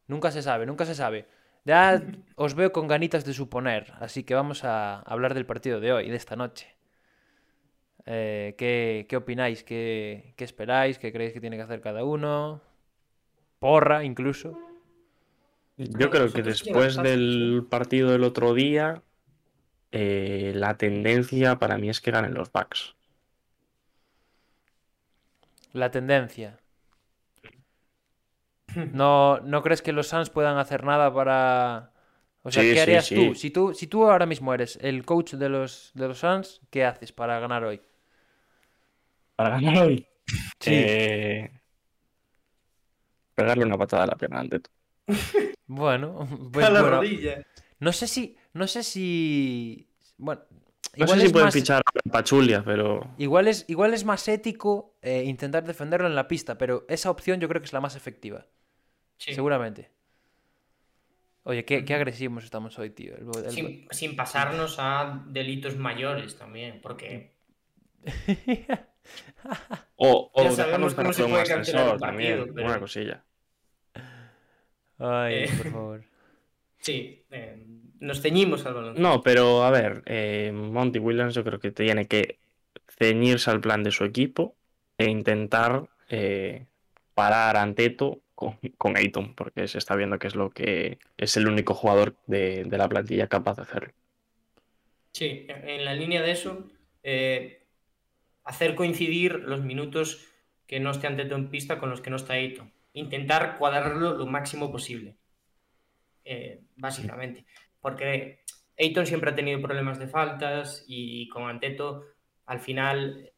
nunca se sabe, nunca se sabe. Ya os veo con ganitas de suponer, así que vamos a hablar del partido de hoy, de esta noche. Eh, ¿qué, qué opináis? ¿Qué, qué esperáis? ¿Qué creéis que tiene que hacer cada uno? Porra, incluso. yo creo que después del partido del otro día, eh, la tendencia para mí es que ganen los Bucks. La tendencia. No, ¿no crees que los Suns puedan hacer nada para... O sea, Sí, ¿qué sí, harías sí. tú? Si tú? Si tú ahora mismo eres el coach de los, de los Suns, ¿qué haces para ganar hoy? Para ganar hoy. Sí. Eh, pegarle una patada a la pierna ante todo. Bueno, pues a la bueno, rodilla. no sé si, no sé si, bueno, No igual sé si es pueden más, fichar a Pachulia, pero igual es, igual es más ético eh, intentar defenderlo en la pista, pero esa opción yo creo que es la más efectiva, Sí. seguramente. Oye, qué, qué agresivos estamos hoy, tío. El- el- Sin, sin pasarnos a delitos mayores también, porque O, o Ya sabemos cómo se un puede cancelar ascensor un partido, también, pero- una cosilla. Ay, Eh. por favor. sí, eh, nos ceñimos al balón. No, pero a ver, eh, Monty Williams yo creo que tiene que ceñirse al plan de su equipo e intentar eh, parar a Anteto con, con Ayton, porque se está viendo que es lo que es el único jugador de, de la plantilla capaz de hacerlo. Sí, en la línea de eso, eh, hacer coincidir los minutos que no esté Anteto en pista con los que no está Eito. Intentar cuadrarlo lo máximo posible. eh, básicamente. Porque Ayton siempre ha tenido problemas de faltas y con Anteto, al final,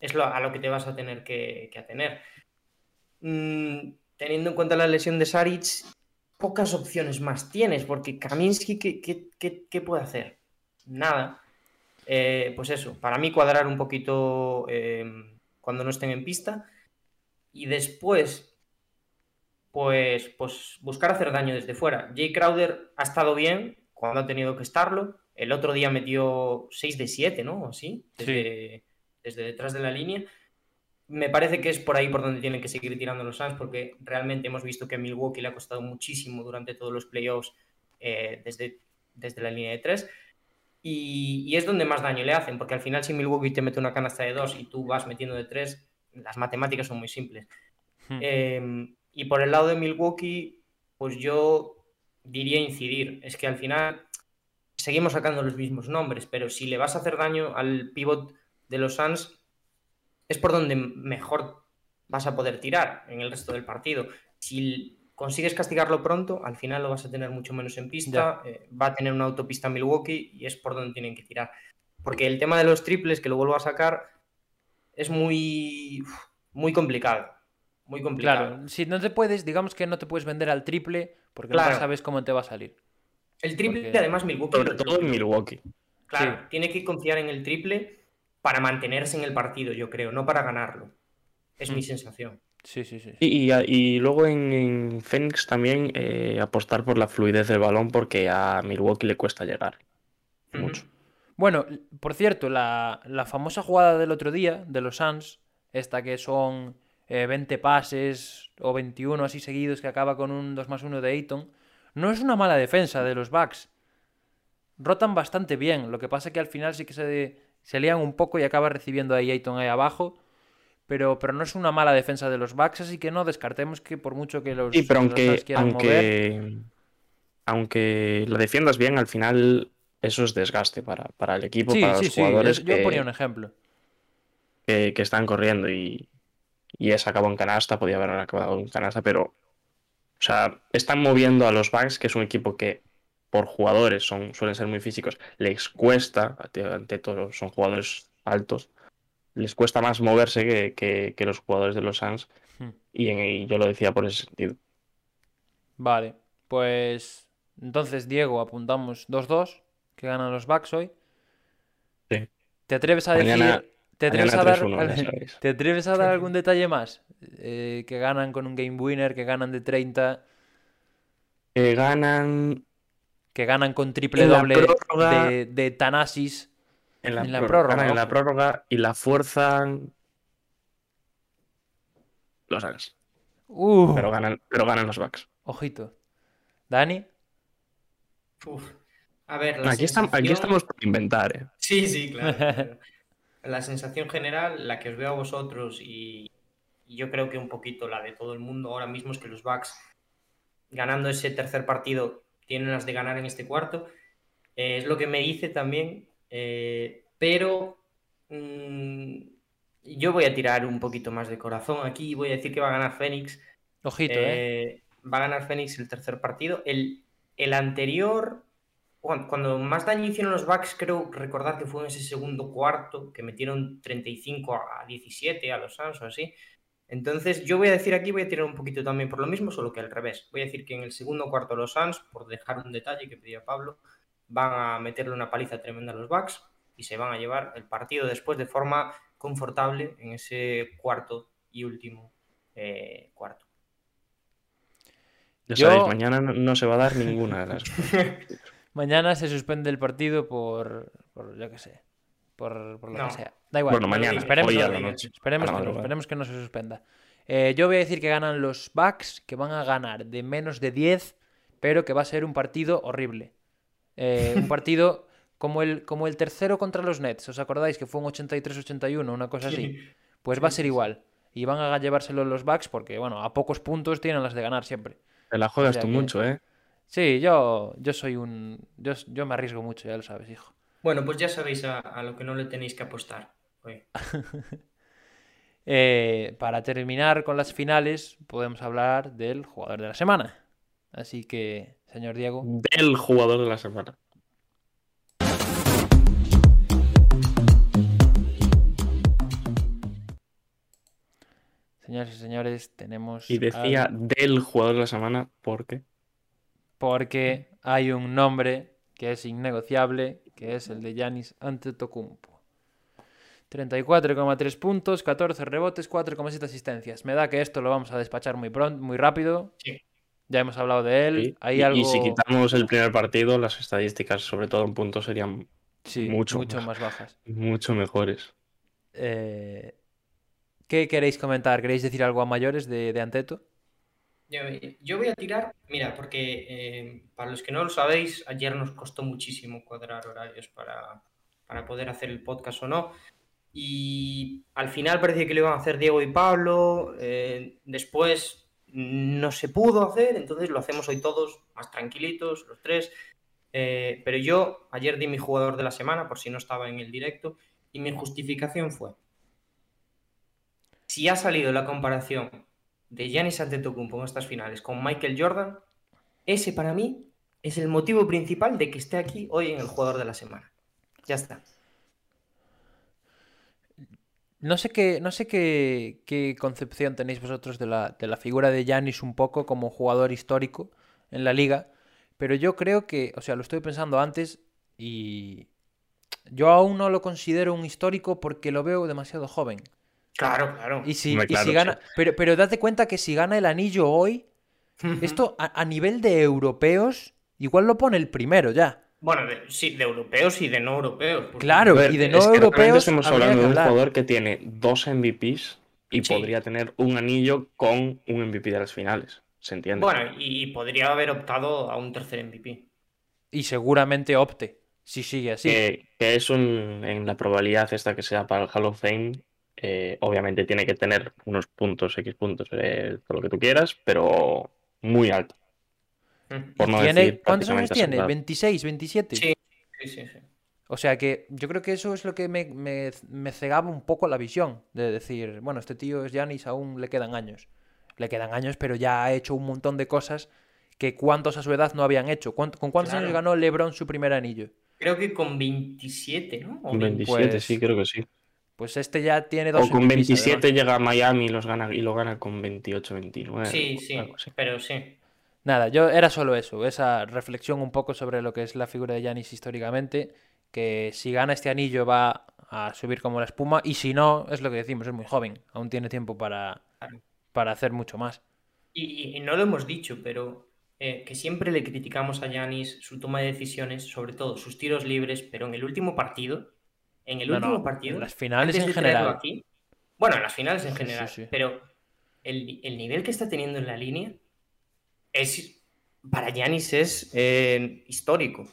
es lo, a lo que te vas a tener que, atener. Mm, teniendo en cuenta la lesión de Saric, pocas opciones más tienes, porque Kaminsky, ¿qué, qué- qué- qué puede hacer? Nada. Eh, pues eso, para mí cuadrar un poquito eh, cuando no estén en pista. Y después, pues, pues buscar hacer daño desde fuera. Jay Crowder ha estado bien cuando ha tenido que estarlo. El otro día metió 6 de 7, ¿no? Así, desde, desde detrás de la línea. Me parece que es por ahí por donde tienen que seguir tirando los Suns, porque realmente hemos visto que a Milwaukee le ha costado muchísimo durante todos los playoffs eh, desde, desde la línea de 3. Y, y es donde más daño le hacen, porque al final si Milwaukee te mete una canasta de 2 y tú vas metiendo de 3, las matemáticas son muy simples. Hmm. Eh, y por el lado de Milwaukee, pues yo diría incidir. Es que al final seguimos sacando los mismos nombres, pero si le vas a hacer daño al pivot de los Suns, es por donde mejor vas a poder tirar en el resto del partido. Si consigues castigarlo pronto, al final lo vas a tener mucho menos en pista, eh, va a tener una autopista Milwaukee y es por donde tienen que tirar. Porque el tema de los triples, que lo vuelvo a sacar, es muy, muy complicado. Muy complicado. Claro, si no te puedes, digamos que no te puedes vender al triple porque Claro. no sabes cómo te va a salir. El triple, Porque- además, Milwaukee. Sobre todo en Milwaukee. Claro, Sí. tiene que confiar en el triple para mantenerse en el partido, yo creo, no para ganarlo. Es mi Mm. sensación. Sí, sí, sí. Y, y- y luego en, en Phoenix también eh, apostar por la fluidez del balón porque a Milwaukee le cuesta llegar. Mucho. Bueno, por cierto, la, la famosa jugada del otro día de los Suns, esta que son eh, 20 pases o 21 así seguidos que acaba con un 2 más 1 de Ayton, no es una mala defensa de los Bucks. Rotan bastante bien, lo que pasa es que al final sí que se, se lían un poco y acaba recibiendo ahí Ayton ahí abajo. Pero, pero no es una mala defensa de los Bucks, así que no descartemos que por mucho que los, Sí, pero aunque, quieran mover, aunque, aunque la defiendas bien, al final eso es desgaste para, para el equipo, Sí, para sí, los jugadores es- yo que, ponía un ejemplo. que- que están corriendo y, y esa acabó en canasta, podía haber acabado en canasta, pero o sea, están moviendo a los Bucks, que es un equipo que por jugadores son, suelen ser muy físicos, les cuesta, ante, todo son jugadores altos, les cuesta más moverse que, que- que los jugadores de los Suns Hmm. y yo lo decía por ese sentido. Vale, pues entonces Diego apuntamos 2-2, que ganan los Bucks hoy. Sí. ¿Te atreves a Mañana- decir, te atreves a dar, 3-1, ya sabéis. ¿te atreves a dar algún detalle más? Eh, que ganan con un game winner, que ganan de 30, Que ganan que ganan con triple doble prórroga- de, de Thanasis. en la, En la prórroga, en la prórroga y la fuerzan los Suns, Uh, pero ganan, pero ganan los Bucks. ojito. Dani, Uf. A ver, la Aquí, estamos, aquí estamos por inventar, ¿eh? Sí, sí, claro. la sensación general, la que os veo a vosotros y, y yo creo que un poquito la de todo el mundo ahora mismo es que los Bucks, ganando ese tercer partido, tienen las de ganar en este cuarto. Eh, es lo que me dice también, eh, pero mm, yo voy a tirar un poquito más de corazón aquí y voy a decir que va a ganar Fénix. ojito, ¿eh? Eh, va a ganar Fénix el tercer partido. El, el anterior, cuando más daño hicieron los Bucks, creo recordar que fue en ese segundo cuarto, que metieron 35 a 17 a los Suns o así. Entonces, yo voy a decir aquí, voy a tirar un poquito también por lo mismo, solo que al revés. Voy a decir que en el segundo cuarto los Suns, por dejar un detalle que pedía Pablo, van a meterle una paliza tremenda a los Bucks y se van a llevar el partido después de forma confortable en ese cuarto y último eh, cuarto. Ya Yo- sabéis, mañana no, no se va a dar ninguna de las. Mañana se suspende el partido por, por yo qué sé, por, por lo No. que sea. Da igual. Bueno, mañana, Esperemos, hoy a no, la noche. esperemos a la que no, madrugada. esperemos que no se suspenda. Eh, yo voy a decir que ganan los Bucks, que van a ganar de menos de 10, pero que va a ser un partido horrible. Eh, un partido como el, como el tercero contra los Nets. ¿Os acordáis que fue un 83-81, una cosa así? Pues va a ser igual. Y van a llevárselo los Bucks porque, bueno, a pocos puntos tienen las de ganar siempre. Te la juegas O sea tú que- mucho, ¿eh? Sí, yo, yo soy un. Yo, yo me arriesgo mucho, ya lo sabes, hijo. Bueno, pues ya sabéis a, a lo que no le tenéis que apostar. hoy. Eh, para terminar con las finales, podemos hablar del jugador de la semana. Así que, señor Diego, Del jugador de la semana. señores y señores, tenemos. Y decía al- del jugador de la semana porque. Porque hay un nombre que es innegociable, que es el de Yanis Antetokounmpo. 34,3 puntos, 14 rebotes, 4,7 asistencias. Me da que esto lo vamos a despachar muy pronto, muy rápido. Sí. Ya hemos hablado de él. Sí, Hay y, algo. y si quitamos el primer partido, las estadísticas, sobre todo en puntos, serían Sí, mucho mucho más. más bajas. mucho mejores. Eh, ¿Qué queréis comentar? ¿Queréis decir algo a mayores de, de Anteto? Yo, voy a tirar, mira, porque eh, para los que no lo sabéis, ayer nos costó muchísimo cuadrar horarios para, para poder hacer el podcast o no. y al final parecía que lo iban a hacer Diego y Pablo, eh, después no se pudo hacer, entonces lo hacemos hoy todos más tranquilitos, los tres. Eh, pero yo ayer di mi jugador de la semana, por si no estaba en el directo, y mi justificación fue, si ha salido la comparación de Giannis Antetokounmpo en estas finales con Michael Jordan, ese para mí es el motivo principal de que esté aquí hoy en el jugador de la semana. Ya está. No sé qué, no sé qué, qué concepción tenéis vosotros de la, de la figura de Giannis un poco como jugador histórico en la liga, pero yo creo que, o sea, lo estoy pensando antes y yo aún no lo considero un histórico porque lo veo demasiado joven. Claro, claro. Y si, Hombre, y si gana, sí. pero, pero date cuenta que si gana el anillo hoy, esto a, a nivel de europeos, igual lo pone el primero ya. Bueno, de- sí, de europeos y de no europeos. porque- Claro, ver, y de es no que realmente europeos. Estamos hablando que de un jugador que tiene dos MVPs y Sí. podría tener un anillo con un MVP de las finales. ¿Se entiende? Bueno, y podría haber optado a un tercer MVP. Y seguramente opte, si sigue así. que, que es un, en la probabilidad esta que sea para el Hall of Fame, eh, obviamente tiene que tener unos puntos, X puntos, eh, todo lo que tú quieras, pero muy alto. Mm. Por no ¿Tiene, decir ¿Cuántos años tiene? asegurado. ¿26, 27? Sí, sí, sí, sí. O sea que yo creo que eso es lo que me, me- me cegaba un poco la visión. De decir, bueno, este tío es Giannis, aún le quedan años. Le quedan años, pero ya ha hecho un montón de cosas que cuantos a su edad no habían hecho. ¿Cuánt- ¿Con cuántos Claro. años ganó LeBron su primer anillo? Creo que con 27, ¿no? O Con 20. 27, pues, sí, creo que sí. Pues este ya tiene dos O con MVPs, 27 además. llega a Miami y, los gana, y lo gana con 28, 29. Sí, sí, pero sí. Nada, yo era solo eso, esa reflexión un poco sobre lo que es la figura de Giannis históricamente, que si gana este anillo va a subir como la espuma y si no, es lo que decimos, es muy joven, aún tiene tiempo para, para hacer mucho más. Y, y- y no lo hemos dicho, pero eh, que siempre le criticamos a Yanis su toma de decisiones, sobre todo sus tiros libres, pero en el último partido, en el No, último no, partido, en las finales en general. aquí- bueno, en las finales en sí, general, sí. pero el, el nivel que está teniendo en la línea es, para Yanis es eh, histórico,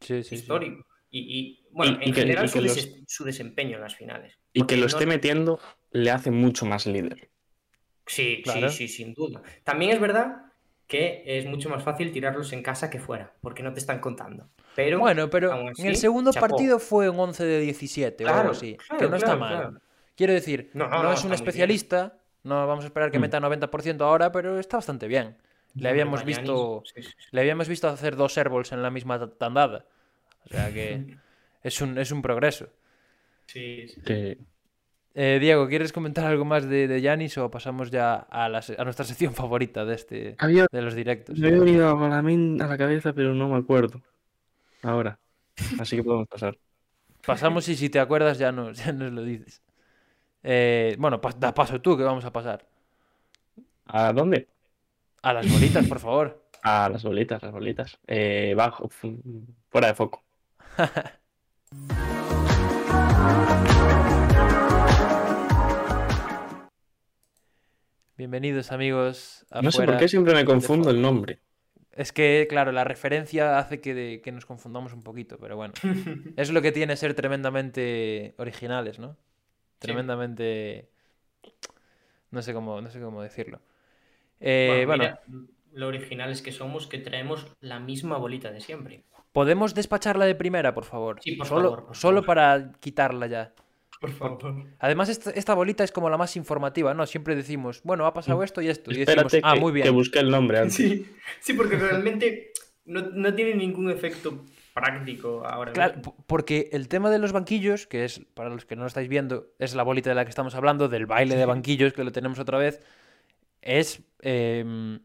Sí, sí, sí. histórico. Y, y, bueno, Y- en general su, que los- des- su desempeño en las finales. Y que lo no- esté metiendo le hace mucho más líder. Sí, Claro. sí, sí, sin duda. También es verdad que es mucho más fácil tirarlos en casa que fuera, porque no te están contando. Pero Bueno, pero en el segundo chapó. partido fue un 11 de 17 o algo Claro, así, que claro, no está claro, mal. claro. Quiero decir, No, no, no, no, es un especialista, no vamos a esperar que Mm. meta 90% ahora, pero está bastante bien. Le habíamos visto sí, sí, sí. Le habíamos visto hacer dos airballs en la misma tandada. O sea que es un, es un progreso. Sí, Eh, Diego, ¿quieres comentar algo más de, de Giannis o pasamos ya a, la a nuestra sección favorita de, este, Había, de los directos? me había venido a la, a la cabeza, pero no me acuerdo. Ahora. Así que podemos pasar. Pasamos y si te acuerdas ya nos, ya nos lo dices. Eh, bueno, pas- da paso tú que vamos a pasar. ¿A dónde? A las bolitas, por favor. A las bolitas, las bolitas. Eh, bajo, fu- fuera de foco. Bienvenidos amigos. No sé por qué siempre me confundo el nombre. Es que, claro, la referencia hace que, de- que nos confundamos un poquito, pero bueno. Es lo que tiene ser tremendamente originales, ¿no? Tremendamente. No sé cómo, no sé cómo decirlo. Eh, bueno, mira, lo original es que somos que traemos la misma bolita de siempre. ¿podemos despacharla de primera, por favor? Sí, por solo, favor, por solo favor. para quitarla ya. Por favor. Además, esta, esta bolita es como la más informativa, ¿no? Siempre decimos, bueno, ha pasado esto y esto. Y decimos, Mm. Ah, que, muy que bien. busqué el nombre antes. Sí, sí, porque realmente no, no tiene ningún efecto práctico ahora Claro, mismo. porque el tema de los banquillos, que es, para los que no lo estáis viendo, es la bolita de la que estamos hablando, del baile de banquillos, que lo tenemos otra vez, es, eh,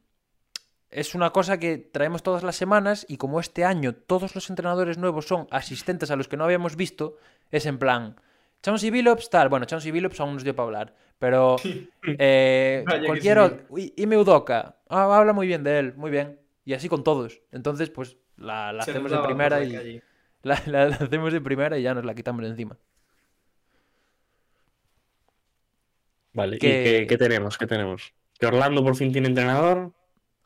es una cosa que traemos todas las semanas y como este año todos los entrenadores nuevos son asistentes a los que no habíamos visto, es en plan, Chauncey Billups, tal, bueno, Chauncey Billups aún nos dio para hablar, pero eh, cualquier sí. otro, y, y Udoka, ah, habla muy bien de él, muy bien, y así con todos, entonces pues la, hacemos de primera y... La, la- la hacemos de primera y ya nos la quitamos de encima. Vale, Que- ¿y qué, qué tenemos? ¿Qué tenemos? Que Orlando por fin tiene entrenador.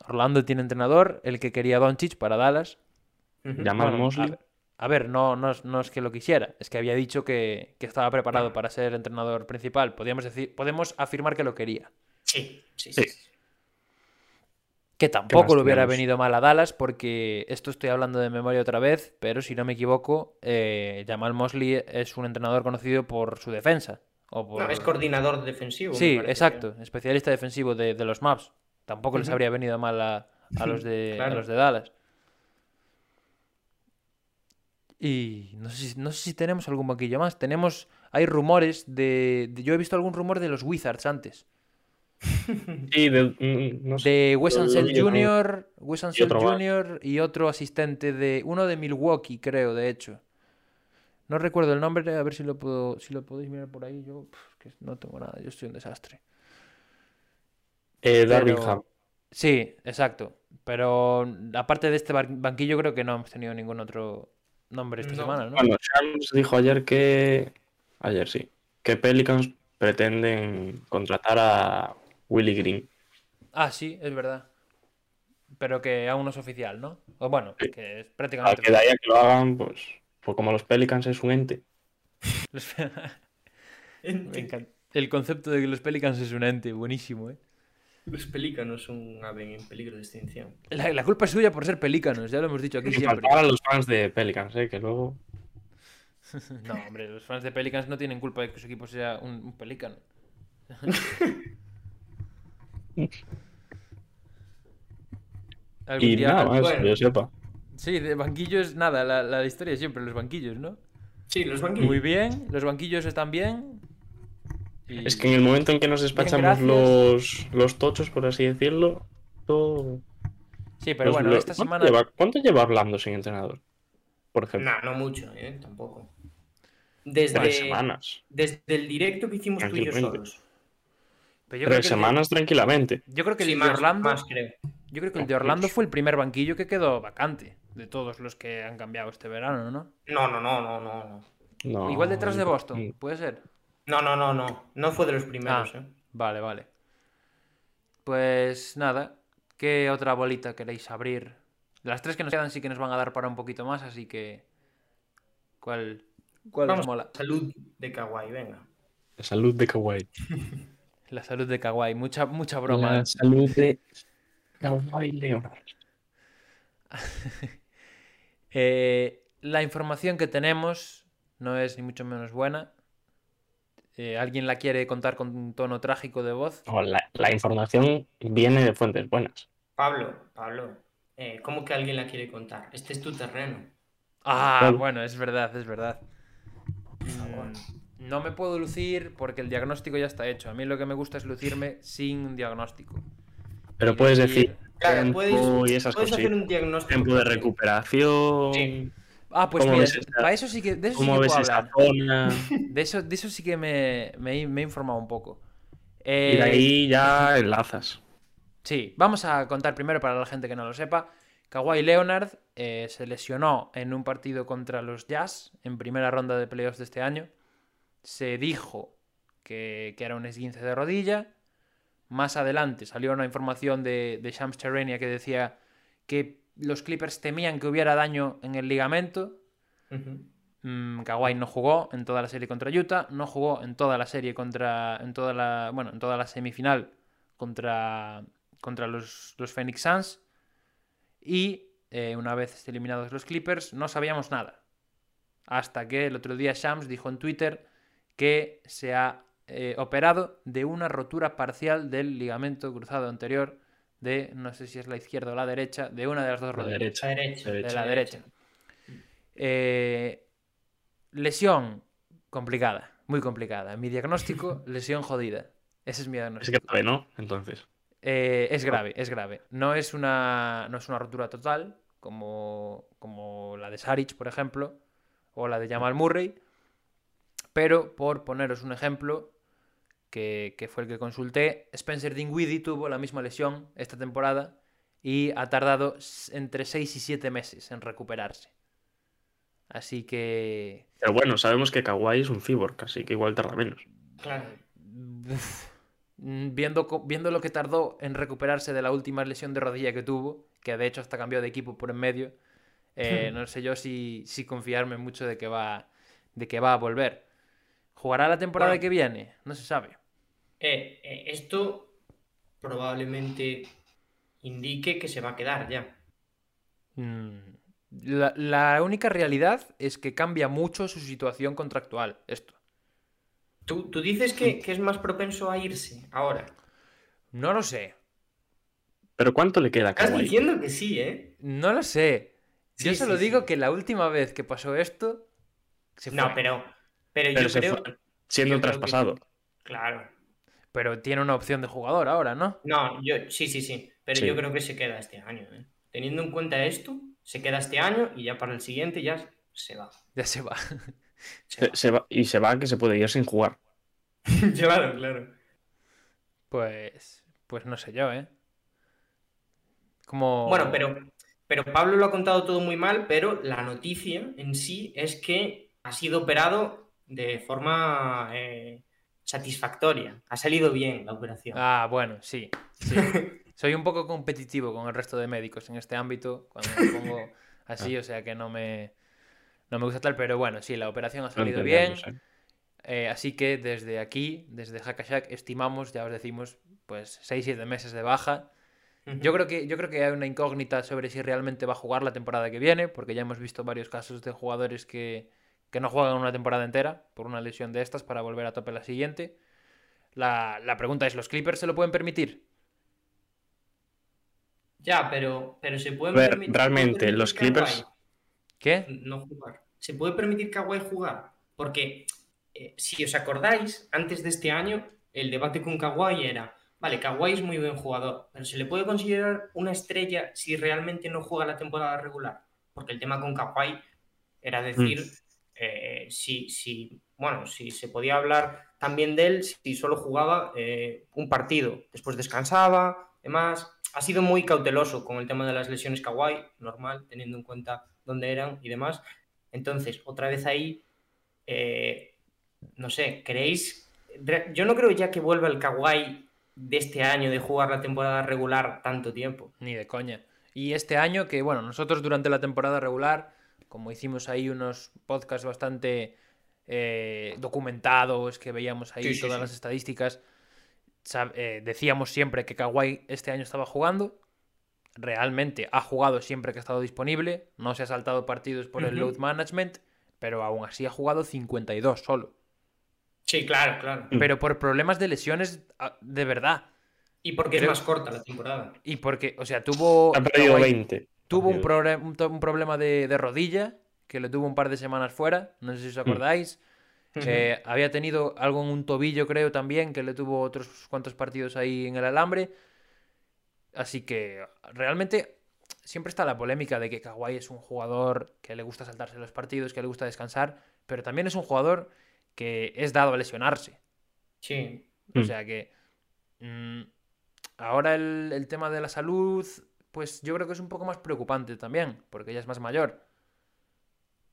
Orlando tiene entrenador, el que quería Doncic para Dallas. Bueno, Mosley. A, ver, no, no, es- no es que lo quisiera, es que había dicho que, que estaba preparado para ser entrenador principal. Podríamos decir, podemos afirmar que lo quería. Sí, sí, Sí. sí. Que tampoco le hubiera tenemos? venido mal a Dallas, porque esto estoy hablando de memoria otra vez, pero si no me equivoco, eh, Jamal Mosley es un entrenador conocido por su defensa. O por... No, es coordinador defensivo. Sí, exacto, especialista defensivo de, de los maps. Tampoco les habría venido mal a, a los de, a Claro. los de Dallas. Y no sé, si, no sé si tenemos algún banquillo más. Tenemos, hay rumores de, de- Yo he visto algún rumor de los Wizards antes. Sí, de, no sé. De Wes Ansel. Jr., Wes Ansel. Jr. y otro asistente de... Uno de Milwaukee, creo, de hecho. No recuerdo el nombre, a ver si lo puedo, si lo podéis mirar por ahí. Yo que no tengo nada, yo estoy un desastre. Eh. Sí, exacto. Pero aparte de este ban- banquillo, creo que no hemos tenido ningún otro nombre esta No. semana, ¿no? Bueno, Shams dijo ayer que. Ayer sí. Que Pelicans pretenden contratar a Willie Green. Ah, sí, es verdad. Pero que aún no es oficial, ¿no? O bueno, Sí. que es A prácticamente que de ahí a que lo hagan, pues. Pues como los Pelicans es un ente. Me encanta. El concepto de que los Pelicans es un ente, buenísimo, ¿eh? Los pelícanos son un ave en peligro de extinción. La, la culpa es suya por ser pelícanos, ya lo hemos dicho aquí Y siempre. faltaban los fans de Pelicans, ¿eh? Que luego. No, hombre, los fans de Pelicans no tienen culpa de que su equipo sea un, un pelícano. Algún Y día- nada más, bueno. yo sepa. Sí, de banquillos, nada, la, la historia siempre, los banquillos, ¿no? Sí, los banquillos. Muy bien, los banquillos están bien. Y- Es que en el momento en que nos despachamos los, los tochos, por así decirlo, todo. Sí, pero bueno, lo- esta ¿cuánto semana... lleva- ¿Cuánto lleva Orlando sin entrenador? Por ejemplo. No, no mucho, ¿eh? Tampoco. Desde, Tres semanas. desde el directo que hicimos tú y yo solos. pero yo creo Tres que de- semanas tranquilamente. yo creo que el Sí, de más, Orlando... más, creo. Yo creo que el de Orlando fue el primer banquillo que quedó vacante de todos los que han cambiado este verano, ¿no? No, no, no, no, no. no. Igual detrás de Boston, puede ser. No, no, no, no. No fue de los primeros, Ah. ¿eh? Vale, vale. Pues nada, ¿qué otra bolita queréis abrir? Las tres que nos quedan sí que nos van a dar para un poquito más, así que... ¿Cuál, cuál os Vamos, mola? salud de Kawhi, venga. La salud de Kawhi. La salud de Kawhi, mucha, mucha broma. La ¿eh? salud de Kawhi Leonard. Eh, la información que tenemos no es ni mucho menos buena. Eh, ¿Alguien la quiere contar con un tono trágico de voz? No, la, la información viene de fuentes buenas. Pablo, Pablo, eh, ¿cómo que alguien la quiere contar? Este es tu terreno. Ah, bueno, es verdad, es verdad. Mm, No me puedo lucir porque el diagnóstico ya está hecho. A mí lo que me gusta es lucirme sin un diagnóstico. Pero Y puedes decir- decir Claro, tiempo puedes, y esas puedes hacer un diagnóstico. Tiempo de recuperación. Sí. Ah, pues ¿Cómo mira, esta- para eso sí que, de eso sí ¿Cómo que ves puedo esa hablar. zona? De eso, de eso sí que me, me he- me he informado un poco. Y de Eh, ahí ya enlazas. Sí, vamos a contar primero para la gente que no lo sepa. Kawhi Leonard eh, se lesionó en un partido contra los Jazz en primera ronda de playoffs de este año. Se dijo que, que era un esguince de rodilla. Más adelante salió una información de, de Shams Charania que decía que los Clippers temían que hubiera daño en el ligamento. Mm, Kawhi no jugó en toda la serie contra Utah, no jugó en toda la serie contra. en toda la. bueno, en toda la semifinal contra. contra los, los Phoenix Suns. Y eh, una vez eliminados los Clippers, no sabíamos nada. Hasta que el otro día Shams dijo en Twitter que se ha eh, operado de una rotura parcial del ligamento cruzado anterior de, no sé si es la izquierda o la derecha, de una de las dos La rodillas derecha. La derecha. Derecha. de la derecha. Eh, lesión complicada, muy complicada. Mi diagnóstico, lesión jodida. Ese es mi Es diagnóstico. grave, ¿no? Entonces. Eh, es grave, es grave. No es una, no es una rotura total, como, como la de Saric, por ejemplo, o la de Jamal Murray. Pero, por poneros un ejemplo, que, que fue el que consulté, Spencer Dinwiddie tuvo la misma lesión esta temporada y ha tardado entre 6 y 7 meses en recuperarse. Así que... Pero bueno, sabemos que Kawhi es un cyborg, así que igual tarda menos. Claro. Viendo, viendo lo que tardó en recuperarse de la última lesión de rodilla que tuvo, que de hecho hasta cambió de equipo por en medio, eh, no sé yo si, si confiarme mucho de que va de que va a volver. ¿Jugará la temporada Bueno. que viene? No se sabe. Eh, eh, esto probablemente indique que se va a quedar ya. Mm, La, la única realidad es que cambia mucho su situación contractual. Esto. ¿Tú, tú dices que, que es más propenso a irse ahora? No lo sé. Pero ¿cuánto le queda a Estás diciendo que sí, ¿eh? No lo sé. Yo solo sí, digo sí. que la última vez que pasó esto se fue. No, pero, pero, Pero yo se creo... fue siendo yo creo que traspasado. Claro. Pero tiene una opción de jugador ahora, ¿no? No, yo sí, sí, sí. Pero Sí. yo creo que se queda este año. ¿eh? Teniendo en cuenta esto, se queda este año y ya para el siguiente ya se va. Ya se va. Se va- y se va que se puede ir sin jugar. claro, claro. Pues. Pues no sé yo, ¿eh? Como. Bueno, pero, pero Pablo lo ha contado todo muy mal, pero la noticia en sí es que ha sido operado de forma eh, satisfactoria. Ha salido bien la operación. Ah, bueno, sí. sí. Soy un poco competitivo con el resto de médicos en este ámbito cuando me pongo así, o sea que no me. No me gusta tal, pero bueno, sí, la operación ha salido bien. ¿eh? Eh, así que desde aquí, desde Hackashack, estimamos, ya os decimos, pues 6-7 meses de baja. Yo creo, que, yo creo que hay una incógnita sobre si realmente va a jugar la temporada que viene, porque ya hemos visto varios casos de jugadores que, que no juegan una temporada entera por una lesión de estas para volver a tope la siguiente. La, la pregunta es, ¿los Clippers se lo pueden permitir? Ya, pero, pero se puede A ver, permitir- realmente, permitir los Clippers- ¿Qué? no jugar. ¿Se puede permitir Kawhi jugar? Porque eh, si os acordáis, antes de este año, el debate con Kawhi era, vale, Kawhi es muy buen jugador, pero ¿se le puede considerar una estrella si realmente no juega la temporada regular? Porque el tema con Kawhi era decir eh, si, si, bueno, si se podía hablar también de él si solo jugaba eh, un partido, después descansaba, demás. Ha sido muy cauteloso con el tema de las lesiones Kawhi, normal, teniendo en cuenta dónde eran y demás. Entonces, otra vez ahí, eh, no sé, ¿creéis? Re- Yo no creo ya que vuelva el Kawhi de este año de jugar la temporada regular tanto tiempo. Ni de coña. Y este año que, bueno, nosotros durante la temporada regular, como hicimos ahí unos podcasts bastante eh, documentados, que veíamos ahí Sí, todas sí. las estadísticas, sab- eh, decíamos siempre que Kawhi este año estaba jugando. Realmente ha jugado siempre que ha estado disponible. No se ha saltado partidos por el load management, pero aún así ha jugado 52 solo. Sí, claro, claro. Mm. Pero por problemas de lesiones ah, de verdad. Y porque Creo- es más corta la temporada. Y porque, o sea, tuvo. Ha perdido Kawhi- 20. Tuvo un, un problema de, de rodilla, que le tuvo un par de semanas fuera, no sé si os acordáis. Eh, había tenido algo en un tobillo, creo, también, que le tuvo otros cuantos partidos ahí en el alambre. Así que realmente siempre está la polémica de que Kawhi es un jugador que le gusta saltarse los partidos, que le gusta descansar, pero también es un jugador que es dado a lesionarse. Sí. O Mm. sea que mm, ahora el, el tema de la salud, pues yo creo que es un poco más preocupante también, porque ya es más mayor.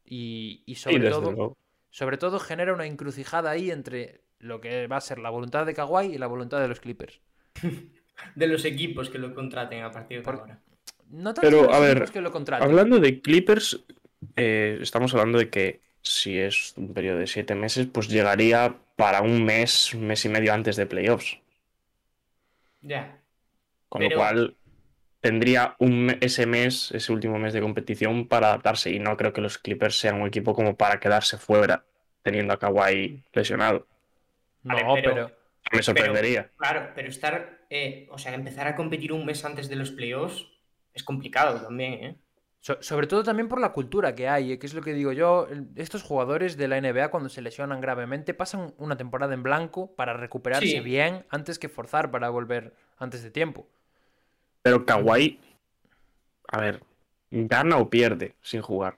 Y, y sobre todo, luego. sobre todo genera una encrucijada ahí entre lo que va a ser la voluntad de Kawhi y la voluntad de los Clippers. De los equipos que lo contraten a partir de Por- ahora. No tanto Pero, de los a ver, que lo contraten. Hablando de Clippers, eh, estamos hablando de que si es un periodo de siete meses, pues llegaría para un mes, un mes y medio antes de playoffs. Ya. Con Pero- lo cual tendría un, ese mes, ese último mes de competición para adaptarse. Y no creo que los Clippers sean un equipo como para quedarse fuera teniendo a Kawhi lesionado. no, Vale, pero, pero- Me sorprendería. Claro, pero estar, eh, o sea, empezar a competir un mes antes de los playoffs es complicado también, ¿eh? so- sobre todo también por la cultura que hay, eh, que es lo que digo yo, estos jugadores de la NBA cuando se lesionan gravemente pasan una temporada en blanco para recuperarse Sí. bien antes que forzar para volver antes de tiempo. Pero Kawhi, a ver, ¿gana o pierde sin jugar?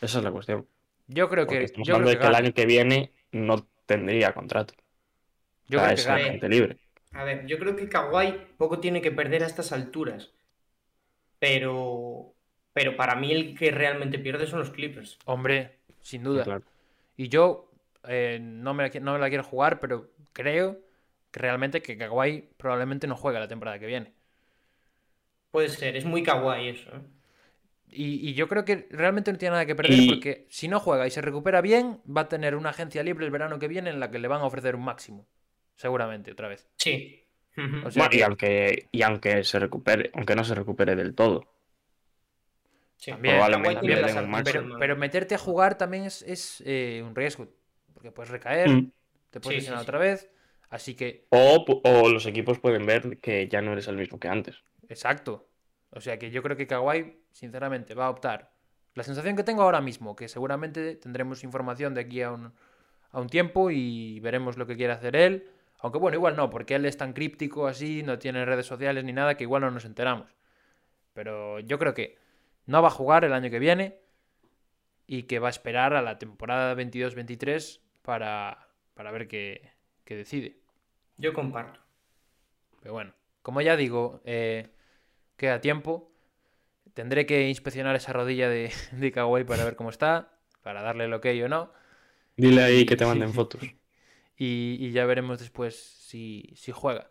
Esa es la cuestión. Yo creo Porque que, estamos yo creo hablando de que que el año que viene no tendría contrato. Yo O sea, creo que gana. agente libre. A ver, yo creo que Kawhi poco tiene que perder a estas alturas. Pero, pero para mí el que realmente pierde son los Clippers. Hombre, sin duda. Claro. Y yo eh, no, me la, no me la quiero jugar, pero creo que realmente que Kawhi probablemente no juegue la temporada que viene. Puede ser, es muy Kawhi eso. ¿eh? Y, y yo creo que realmente no tiene nada que perder Y- porque si no juega y se recupera bien, va a tener una agencia libre el verano que viene en la que le van a ofrecer un máximo. Seguramente, otra vez. Sí. O sea Bueno, y que- aunque, y aunque se recupere, aunque no se recupere del todo. Sí. También, probablemente pierden las un máximo. Pero, meterte a jugar también es, es, eh, un riesgo. Porque puedes recaer, Mm. te puedes Sí, lesionar sí. otra vez. Así que, o los equipos pueden ver que ya no eres el mismo que antes. Exacto. O sea que yo creo que Kawhi, sinceramente, va a optar. La sensación que tengo ahora mismo, que seguramente tendremos información de aquí a un, a un tiempo y veremos lo que quiere hacer él. Aunque bueno, igual no, porque él es tan críptico así, no tiene redes sociales ni nada, que igual no nos enteramos. Pero yo creo que no va a jugar el año que viene y que va a esperar a la temporada 22-23 para, para ver qué, qué decide. Yo comparto. Pero bueno, como ya digo, eh, queda tiempo. Tendré que inspeccionar esa rodilla de, de Kawhi para ver cómo está, para darle el ok o no. Dile ahí que te manden fotos. Y, y ya veremos después si, si juega.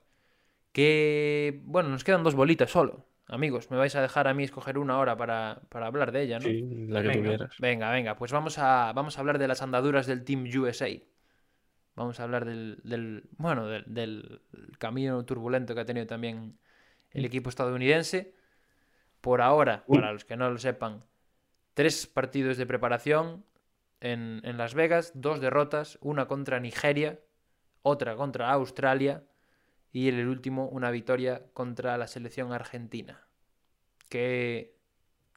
Que, bueno, nos quedan dos bolitas solo. Amigos, me vais a dejar a mí escoger una hora para, para hablar de ella, ¿no? Sí, la que Venga. tuvieras. Venga, venga, pues vamos a, vamos a hablar de las andaduras del Team USA. Vamos a hablar del, del- bueno, del, del camino turbulento que ha tenido también el equipo estadounidense. Por ahora, para los que no lo sepan, tres partidos de preparación en, en Las Vegas, dos derrotas, una contra Nigeria, otra contra Australia y en el último una victoria contra la selección argentina. ¿Qué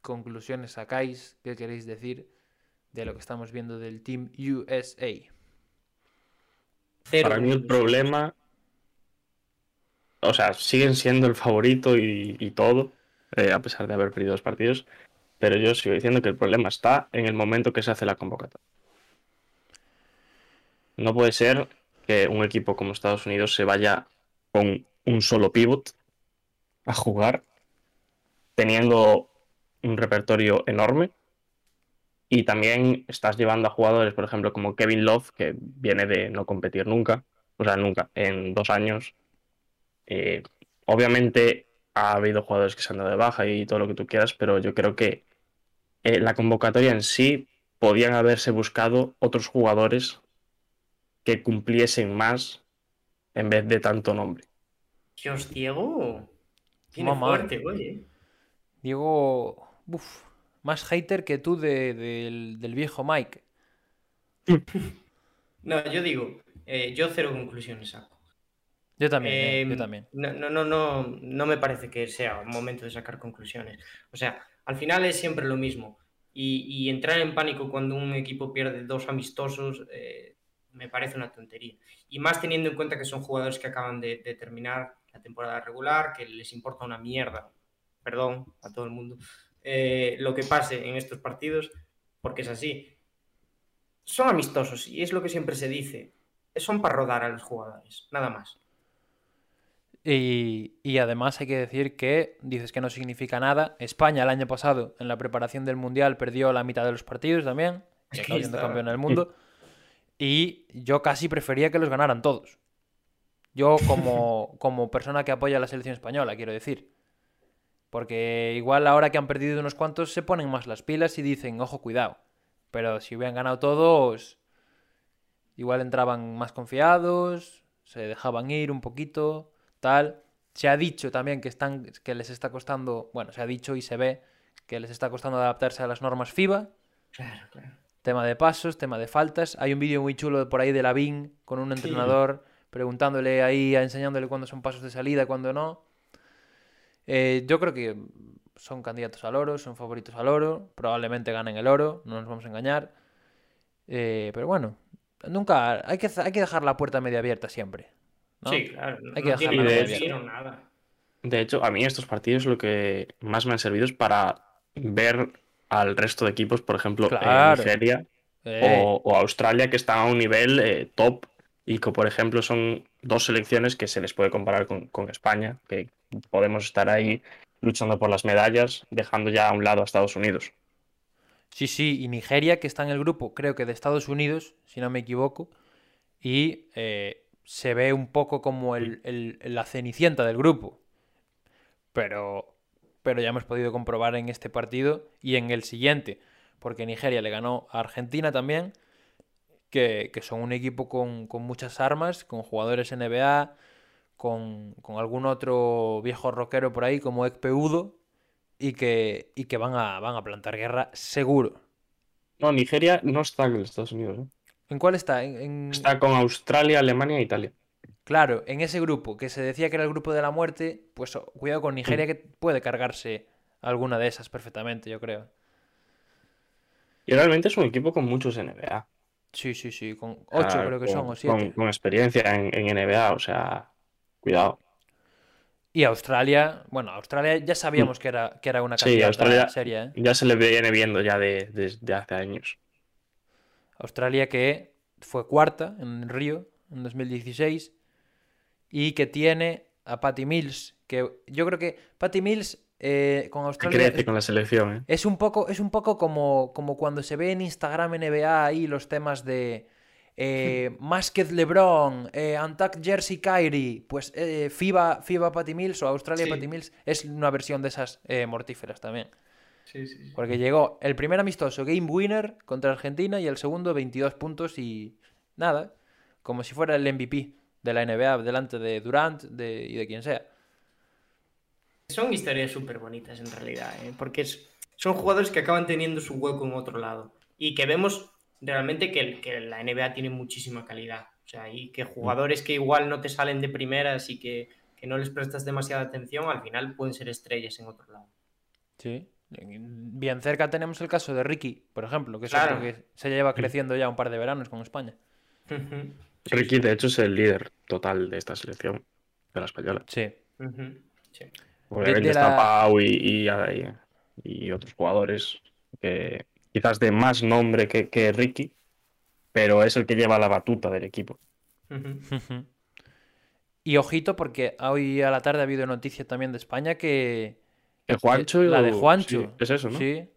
conclusiones sacáis? ¿Qué queréis decir de lo que estamos viendo del Team USA? Para mí el problema. O sea, siguen siendo el favorito y, todo, eh, a pesar de haber perdido dos partidos. Pero yo sigo diciendo que el problema está en el momento que se hace la convocatoria. No puede ser que un equipo como Estados Unidos se vaya con un solo pivot a jugar, teniendo un repertorio enorme. Y también estás llevando a jugadores, por ejemplo, como Kevin Love, que viene de no competir nunca, o sea, nunca, en dos años. Eh, obviamente ha habido jugadores que se han dado de baja y todo lo que tú quieras, pero yo creo que eh, la convocatoria en sí podían haberse buscado otros jugadores que cumpliesen más en vez de tanto nombre. Dios, Diego. Tiene Mamá. fuerte, oye. Diego, uf, más hater que tú de- del, del viejo Mike. No, yo digo, eh, yo cero conclusiones saco. Yo también, eh, yo Eh, también. No, no, no, no, no me parece que sea un momento de sacar conclusiones. O sea, al final es siempre lo mismo. Y, y entrar en pánico cuando un equipo pierde dos amistosos eh, me parece una tontería. Y más teniendo en cuenta que son jugadores que acaban de, de terminar la temporada regular, que les importa una mierda, perdón a todo el mundo, eh, lo que pase en estos partidos, porque es así. Son amistosos y es lo que siempre se dice. Son para rodar a los jugadores, nada más. Y, y además hay que decir que dices que no significa nada. España el año pasado en la preparación del Mundial perdió la mitad de los partidos también. Y acabó siendo campeón del mundo. Y yo casi prefería que los ganaran todos. Yo como, como persona que apoya a la selección española, quiero decir. Porque igual ahora que han perdido unos cuantos se ponen más las pilas y dicen, ojo, cuidado. Pero si hubieran ganado todos, igual entraban más confiados, se dejaban ir un poquito, tal. Se ha dicho también que, están, que les está costando, bueno, se ha dicho y se ve que les está costando adaptarse a las normas FIBA. Claro, claro. Tema de pasos, tema de faltas. Hay un vídeo muy chulo por ahí de Lavín con un entrenador preguntándole ahí, enseñándole cuándo son pasos de salida, cuándo no. Eh, yo creo que son candidatos al oro, son favoritos al oro. Probablemente ganen el oro, no nos vamos a engañar. Eh, pero bueno, nunca hay que, hay que dejar la puerta media abierta siempre. ¿No? Sí, claro. No, Hay que no abierta. decir nada. De hecho, a mí estos partidos lo que más me han servido es para ver al resto de equipos, por ejemplo, eh. Nigeria Eh, o, o Australia, que están a un nivel eh, top y que, por ejemplo, son dos selecciones que se les puede comparar con, con España, que podemos estar ahí luchando por las medallas, dejando ya a un lado a Estados Unidos. Sí, sí, y Nigeria, que está en el grupo, creo que de Estados Unidos, si no me equivoco, y eh, se ve un poco como el, el- la cenicienta del grupo. Pero, pero ya hemos podido comprobar en este partido y en el siguiente, porque Nigeria le ganó a Argentina también, que, que son un equipo con, con muchas armas, con jugadores NBA, con, con algún otro viejo rockero por ahí como Ekpeudo, y que, y que van, a, van a plantar guerra seguro. No, Nigeria no está en Estados Unidos. ¿eh? ¿En cuál está? En, en- Está con Australia, Alemania e Italia. Claro, en ese grupo que se decía que era el grupo de la muerte, pues oh, cuidado con Nigeria que puede cargarse alguna de esas perfectamente, yo creo. Y realmente es un equipo con muchos NBA. Sí, sí, sí, con ocho Ah, creo que con- son o siete. con experiencia en, en NBA, o sea, cuidado. Y Australia, bueno, Australia ya sabíamos que era, que era una Sí, candidata Australia- seria, ¿eh? Ya se le viene viendo ya de- desde hace años. Australia que fue cuarta en Río en 2016 y que tiene a Patty Mills, que yo creo que Patty Mills eh, con Australia crece es, con la selección, ¿eh? es un poco, es un poco como, como cuando se ve en Instagram NBA ahí los temas de eh, Masked LeBron, eh, Untucked Jersey Kyrie, pues eh, FIBA, FIBA Patty Mills o Australia Sí. Patty Mills es una versión de esas eh, mortíferas también. Sí, sí, sí. Porque llegó el primer amistoso game winner contra Argentina y el segundo 22 puntos y nada, como si fuera el MVP de la NBA delante de Durant de- y de quien sea. Son historias súper bonitas en realidad, ¿eh? porque es- son jugadores que acaban teniendo su hueco en otro lado y que vemos realmente que, el- que la NBA tiene muchísima calidad. O sea, y que jugadores que igual no te salen de primeras y que, que no les prestas demasiada atención, al final pueden ser estrellas en otro lado. Sí. Bien cerca tenemos el caso de Ricky, por ejemplo, que es Claro. otro que se lleva creciendo ya un par de veranos con España. Ricky, de hecho, es el líder total de esta selección, de la española. Sí. De está la- Pau y, y, y- y otros jugadores que quizás de más nombre que, que Ricky, pero es el que lleva la batuta del equipo. Y ojito porque hoy a la tarde ha habido noticia también de España que... El Juancho la de Juancho. sí, es eso, ¿no? Sí.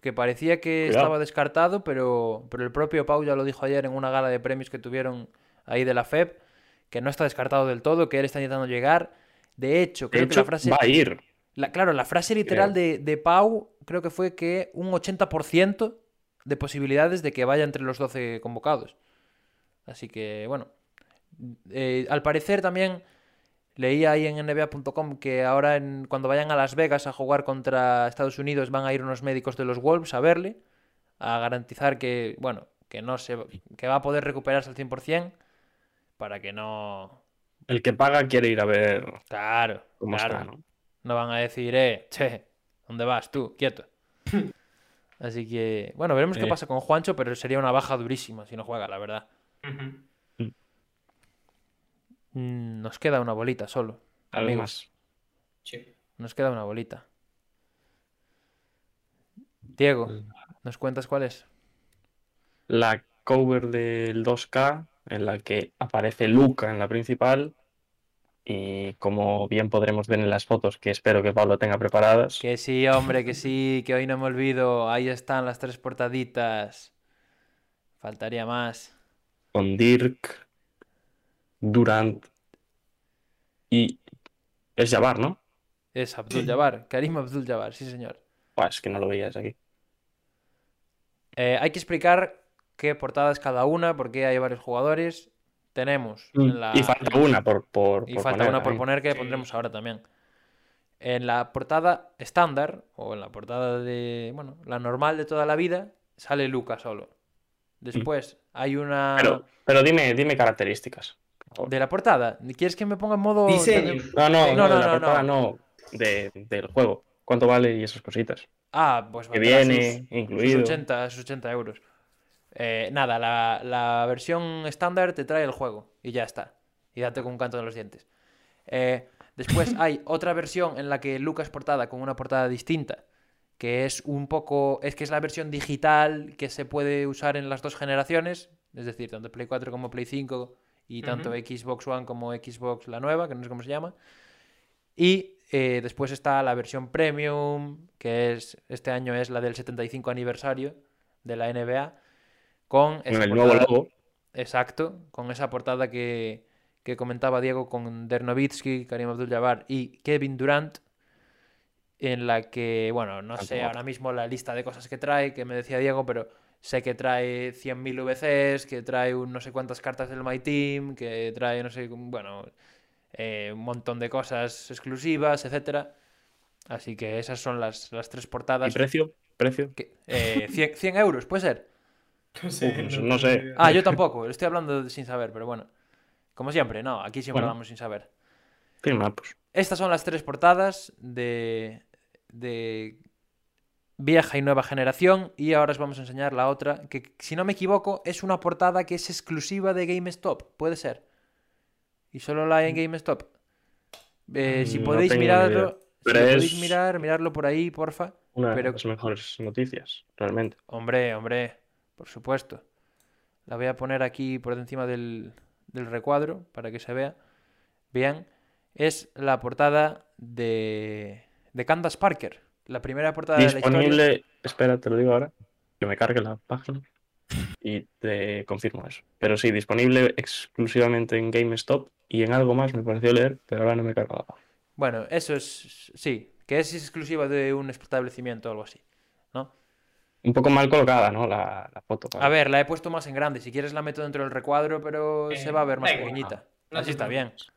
Que parecía que Cuidado. estaba descartado, pero, pero el propio Pau ya lo dijo ayer en una gala de premios que tuvieron ahí de la FEP, que no está descartado del todo, que él está intentando llegar. De hecho, De creo que la frase... va a ir. la- claro, la frase literal de, de Pau creo que fue que un 80% de posibilidades de que vaya entre los 12 convocados. Así que, bueno. Eh, al parecer también leí ahí en NBA.com que ahora en- cuando vayan a Las Vegas a jugar contra Estados Unidos van a ir unos médicos de los Wolves a verle, a garantizar que, bueno, que no se que va a poder recuperarse al 100% para que no... El que paga quiere ir a ver Claro, cómo claro. está, ¿no? No van a decir, eh, che, ¿dónde vas tú? Quieto. Así que, bueno, veremos qué Eh. pasa con Juancho, pero sería una baja durísima si no juega, la verdad. Mm, Nos queda una bolita solo. Amigos. más. Sí. Nos queda una bolita. Diego, Mm. ¿nos cuentas cuál es? La cover del 2K, en la que aparece Luca en la principal. Y como bien podremos ver en las fotos, que espero que Pablo tenga preparadas, Que sí, hombre, que sí, que hoy no me olvido. Ahí están las tres portaditas. Faltaría más. con Dirk, Durant y es Jabbar, ¿no? Es Abdul Jabbar, Karim Abdul Jabbar, sí señor. Buah, es que no lo veías aquí. Eh, hay que explicar qué portadas cada una, porque hay varios jugadores. Tenemos en la, Mm. y falta una por, por, y por falta poner una por ahí. poner que Sí. pondremos ahora también. En la portada estándar, o en la portada de, bueno, la normal de toda la vida, sale Luca solo. Después hay una... Mm. Pero, pero dime, dime características. Favor. De la portada, ¿quieres que me ponga en modo... Diseño. No, no, no, no, de la no, portada no. no, de, del juego. ¿Cuánto vale y esas cositas? Ah, pues Que viene sus- incluido. Sus 80, sus 80 euros. Eh, nada, la, la versión estándar te trae el juego y ya está. Y date con un canto en los dientes. Eh, después hay otra versión en la que Luca es portada con una portada distinta, que es un poco, es que es la versión digital que se puede usar en las dos generaciones, es decir, tanto Play 4 como Play 5 y tanto. Xbox One como Xbox la nueva, que no sé cómo se llama. Y eh, después está la versión premium, que es este año es la del 75 aniversario de la NBA, con esa el nuevo portada- logo. Exacto, con esa portada que, que comentaba Diego con Dernovitsky, Karim Abdul-Jabbar y Kevin Durant. en la que, bueno, no sé ahora mismo la lista de cosas que trae, que me decía Diego, pero sé que trae 100.000 VCs, que trae un no sé cuántas cartas del My Team, que trae no sé, bueno, eh, un montón de cosas exclusivas, etcétera. Así que esas son las, las tres ¿Y portadas. precio? ¿Precio? que- eh, 100, 100 euros, puede ser. No Uf, no sé, no. Ah, yo tampoco, estoy hablando sin saber, pero bueno. Como siempre, no, aquí siempre Bueno. hablamos sin saber. Firma, pues. Estas son las tres portadas de, de vieja y nueva generación y ahora os vamos a enseñar la otra, que si no me equivoco es una portada que es exclusiva de GameStop, puede ser. Y solo la hay en GameStop. Eh, si Mm, No podéis mirarlo, si podéis mirar, mirarlo por ahí, porfa. Una Pero- de las mejores noticias, realmente. Hombre, hombre, por supuesto. La voy a poner aquí por encima del, del recuadro para que se vea bien. Es la portada de, de Candace Parker. La primera portada de la historia. Disponible, espera, te lo digo ahora, que me cargue la página y te confirmo eso. Pero sí, disponible exclusivamente en GameStop y en algo más me pareció leer, pero ahora no me he cargado. Bueno, eso es. Sí, que es exclusiva de un establecimiento o algo así. ¿No? Un poco mal colocada, ¿no? La, la foto. A ver, la he puesto más en grande. Si quieres la meto dentro del recuadro, pero se Eh, va a ver más pequeñita. No Así está bien. sí.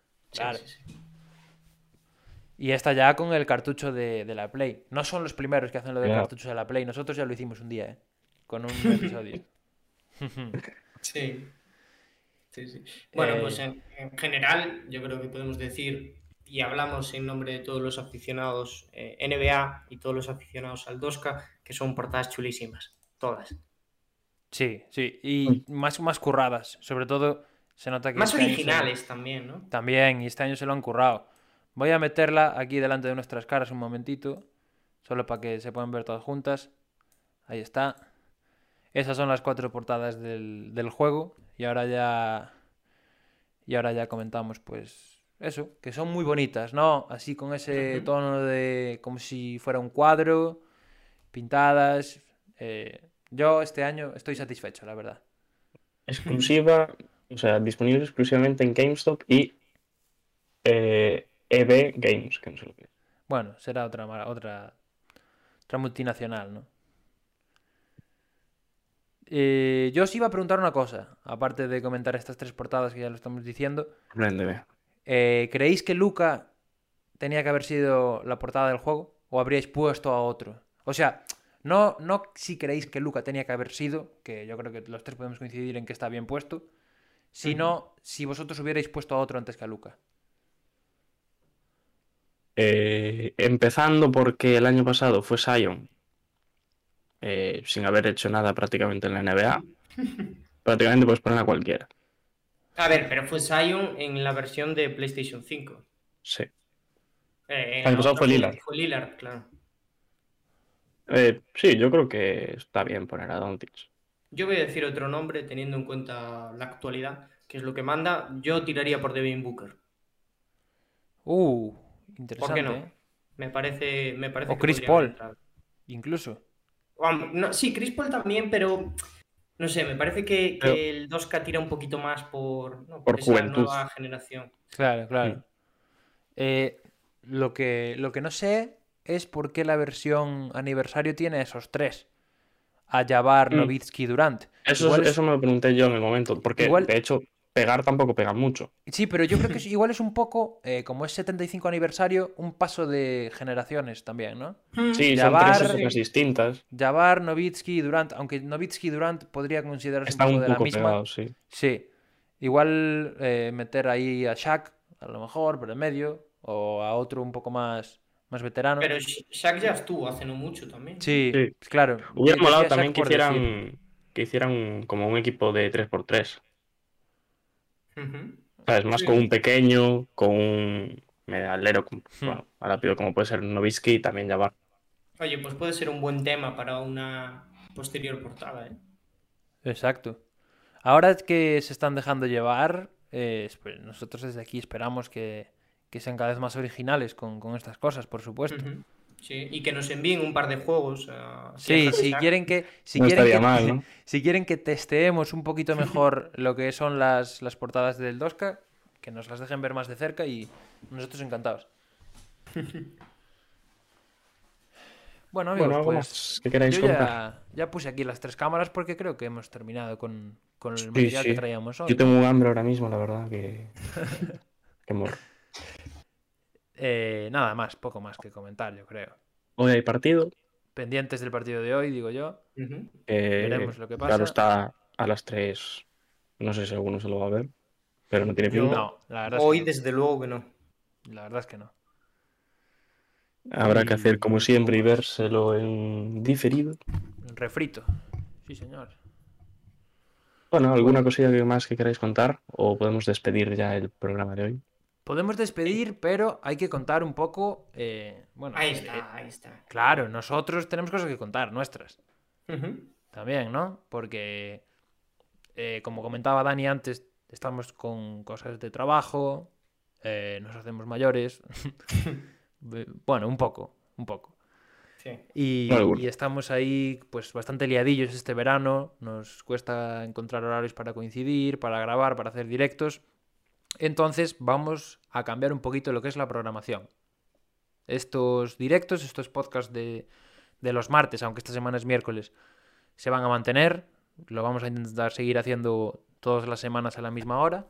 Y esta ya con el cartucho de, de la Play. No son los primeros que hacen lo del cartucho de la Play. Nosotros ya lo hicimos un día, ¿eh? Con un episodio. Sí. Sí, sí. Bueno, Eh, pues en, en general, yo creo que podemos decir, y hablamos en nombre de todos los aficionados eh, NBA y todos los aficionados al 2K, que son portadas chulísimas. Todas. Sí, sí. Y más, más curradas. Sobre todo, se nota que Más este se- originales también, ¿no? También, y este año se lo han currado. Voy a meterla aquí delante de nuestras caras un momentito. Solo para que se puedan ver todas juntas. Ahí está. Esas son las cuatro portadas del, del juego. Y ahora ya. Y ahora ya comentamos, pues. Eso, que son muy bonitas, ¿no? Así con ese tono de. como si fuera un cuadro. Pintadas. eh, yo este año estoy satisfecho, la verdad. Exclusiva, o sea, disponible exclusivamente en GameStop y eh, EB Games, que no sé lo que es. Bueno, será otra, otra, otra multinacional, ¿no? Eh, yo os iba a preguntar una cosa, aparte de comentar estas tres portadas que ya lo estamos diciendo. Eh, ¿Creéis que Luca tenía que haber sido la portada del juego? ¿O habríais puesto a otro? O sea, no, no si creéis que Luca tenía que haber sido, que yo creo que los tres podemos coincidir en que está bien puesto, sino si vosotros hubierais puesto a otro antes que a Luca. Eh, empezando porque el año pasado fue Sion, eh, sin haber hecho nada prácticamente en la NBA. prácticamente puedes poner a cualquiera. A ver, pero fue Zion en la versión de PlayStation 5. Sí. Eh, El año pasado fue Lillard. Fue Lillard, claro. Eh, sí, yo creo que está bien poner a Doncic. Yo voy a decir otro nombre teniendo en cuenta la actualidad, que es lo que manda. Yo tiraría por Devin Booker. Uh, ¿Por interesante, qué no? ¿eh? Me parece, me parece O que Chris Paul. Incluso. No, sí, Chris Paul también, pero no sé, me parece que, que Pero- el 2K tira un poquito más por, no, Por esa juventud. nueva generación. Claro, claro. Mm. Eh, lo, que, lo que no sé es por qué la versión aniversario tiene esos tres. A Jabbar, Mm. Nowitzki, Durant. Eso, Igual es- eso me lo pregunté yo en el momento, porque Igual- de hecho pegar tampoco pega mucho. Sí, pero yo creo que es- igual es un poco, eh, como es 75 aniversario, un paso de generaciones también, ¿no? Sí, Jabbar- son tres épocas distintas. Jabbar, Nowitzki, Durant, aunque Nowitzki y Durant podría considerarse Están un poco un de la misma. sí. Sí. Igual eh, meter ahí a Shaq, a lo mejor, por el medio, o a otro un poco más, más veterano. Pero Sha- Shaq ya estuvo hace no mucho también. Sí, Sí. claro. Hubiera molado también que hicieran, que hicieran como un equipo de 3x3. ¿Sabes? Más Sí. con un pequeño, con un medalero, como, Hmm. bueno, rápido como puede ser Novisky y también Jabbar. Oye, pues puede ser un buen tema para una posterior portada, ¿eh? Exacto. Ahora que se están dejando llevar, eh, espe- nosotros desde aquí esperamos que, que sean cada vez más originales con, con estas cosas, por supuesto. Sí, y que nos envíen un par de juegos. a Sí, si quieren que, si No quieren que, mal, ¿no? si quieren que testeemos un poquito mejor lo que son las, las portadas del 2K, que nos las dejen ver más de cerca y nosotros encantados. Bueno, amigos, Bueno, pues más que queráis yo contar. ya, ya puse aquí las tres cámaras porque creo que hemos terminado con, con el Sí, material sí. que traíamos hoy. Yo tengo un hambre ahora mismo, la verdad, que. que morro. Eh, nada más, poco más que comentar, yo creo. Hoy hay partido. Pendientes del partido de hoy, digo yo. Eh, Veremos lo que pasa. Claro, está a las 3. No sé si alguno se lo va a ver. Pero no tiene pinta. No, la verdad, Hoy, es que desde luego que no. La verdad es que no. Habrá que hacer como siempre y vérselo en diferido. Refrito. Sí, señor. Bueno, ¿alguna cosilla más que queráis contar? ¿O podemos despedir ya el programa de hoy? Podemos despedir, pero hay que contar un poco. eh, bueno, Ahí eh, está, ahí está. claro, nosotros tenemos cosas que contar, nuestras. Ujú. También, ¿no? Porque, eh, como comentaba Dani antes, estamos con cosas de trabajo, eh, nos hacemos mayores. bueno, un poco, un poco. Sí. Y, y estamos ahí, pues, bastante liadillos este verano. Nos cuesta encontrar horarios para coincidir, para grabar, para hacer directos. Entonces, vamos a cambiar un poquito lo que es la programación. Estos directos, estos podcasts de, de los martes, aunque esta semana es miércoles, se van a mantener. Lo vamos a intentar seguir haciendo todas las semanas a la misma hora.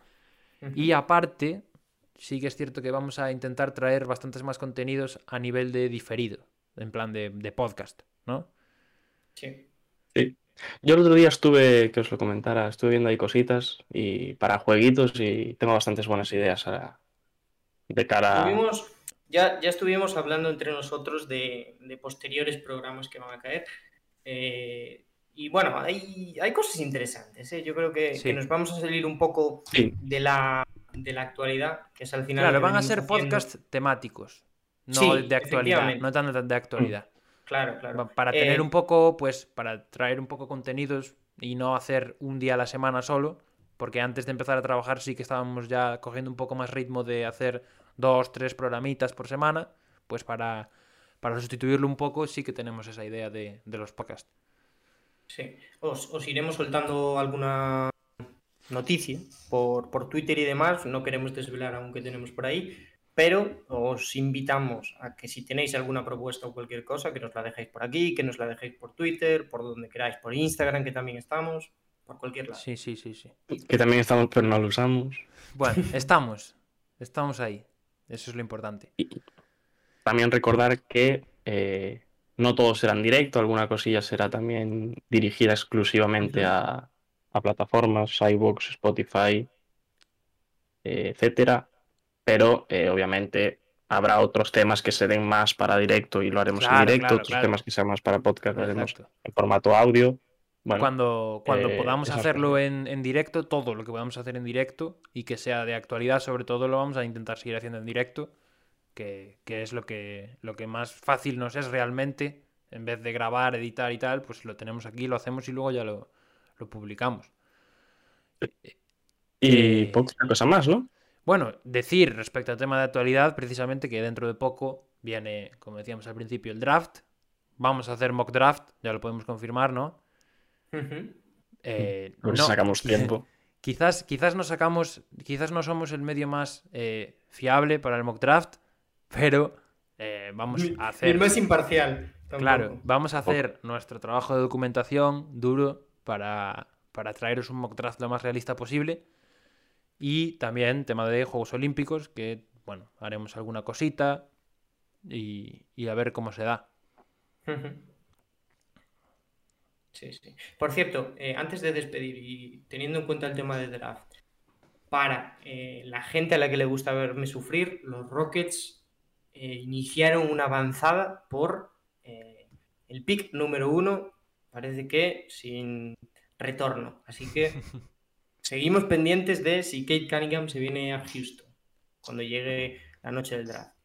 Y aparte, sí que es cierto que vamos a intentar traer bastantes más contenidos a nivel de diferido, en plan de, de podcast, ¿no? Sí. Yo el otro día estuve, que os lo comentara, estuve viendo ahí cositas y para jueguitos y tengo bastantes buenas ideas ahora de cara a... Estuvimos- ya, ya estuvimos hablando entre nosotros de, de posteriores programas que van a caer. Eh, y bueno, hay, hay cosas interesantes. ¿eh? Yo creo que, Sí. que nos vamos a salir un poco Sí, de la, de la actualidad, que es al final. Claro, van a ser haciendo. podcasts temáticos, no Sí, de actualidad, no tanto de actualidad. Claro, claro. Para Eh, tener un poco, pues, para traer un poco contenidos y no hacer un día a la semana solo, porque antes de empezar a trabajar sí que estábamos ya cogiendo un poco más ritmo de hacer dos, tres programitas por semana, pues para, para sustituirlo un poco sí que tenemos esa idea de, de los podcasts. Sí, os, os iremos soltando alguna noticia por, por Twitter y demás. No queremos desvelar aún que tenemos por ahí, pero os invitamos a que si tenéis alguna propuesta o cualquier cosa, que nos la dejéis por aquí, que nos la dejéis por Twitter, por donde queráis, por Instagram, que también estamos, por cualquier lado. Sí, sí, sí, sí. que también estamos, pero no lo usamos. Bueno, estamos, estamos ahí. Eso es lo importante. También recordar que eh, no todo será en directo, alguna cosilla será también dirigida exclusivamente a plataformas, iVoox, Spotify, eh, etcétera. Pero eh, obviamente habrá otros temas que se den más para directo y lo haremos Claro, en directo, claro, otros claro. temas que sean más para podcast lo haremos en formato audio. Bueno, cuando cuando eh, podamos hacerlo en, en directo, todo lo que podamos hacer en directo y que sea de actualidad, sobre todo lo vamos a intentar seguir haciendo en directo, que, que es lo que, lo que más fácil nos es realmente. En vez de grabar, editar y tal, pues lo tenemos aquí, lo hacemos y luego ya lo, lo publicamos. y eh, poca cosa más, ¿no? Bueno, decir respecto al tema de actualidad, precisamente que dentro de poco viene, como decíamos al principio, el draft. Vamos a hacer mock draft, ya lo podemos confirmar, ¿no? Eh, A ver si no- sacamos tiempo. Quizás, quizás no sacamos, quizás no somos el medio más eh, fiable para el mock draft, pero eh, vamos a ni el hacer, más imparcial. tampoco. claro, vamos a hacer nuestro trabajo de documentación duro para, para traeros un mock draft lo más realista posible. Y también tema de Juegos Olímpicos, que bueno, haremos alguna cosita y, y a ver cómo se da. Sí, sí. Por cierto, eh, antes de despedir y teniendo en cuenta el tema de draft, para eh, la gente a la que le gusta verme sufrir, los Rockets eh, iniciaron una avanzada por el pick número uno, parece que sin retorno. Así que seguimos pendientes de si Kate Cunningham se viene a Houston cuando llegue la noche del draft.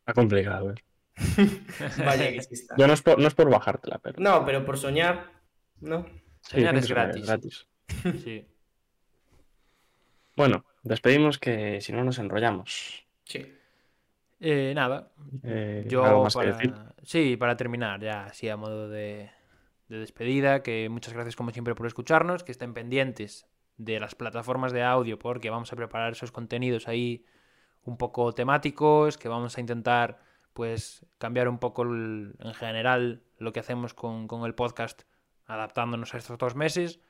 Está complicado, ¿eh? Vaya que sí está. Yo no es por, no es por bajártela, pero. No, pero por soñar, ¿no? sí, Soñar es gratis. gratis. Sí. Bueno, despedimos que si no nos enrollamos. Sí. Eh, nada, Eh, Yo ¿algo más que para... decir? Sí, para terminar, ya así a modo de, de despedida, que muchas gracias como siempre por escucharnos, que estén pendientes de las plataformas de audio porque vamos a preparar esos contenidos ahí un poco temáticos, que vamos a intentar pues cambiar un poco el- en general lo que hacemos con, con el podcast, adaptándonos a estos dos meses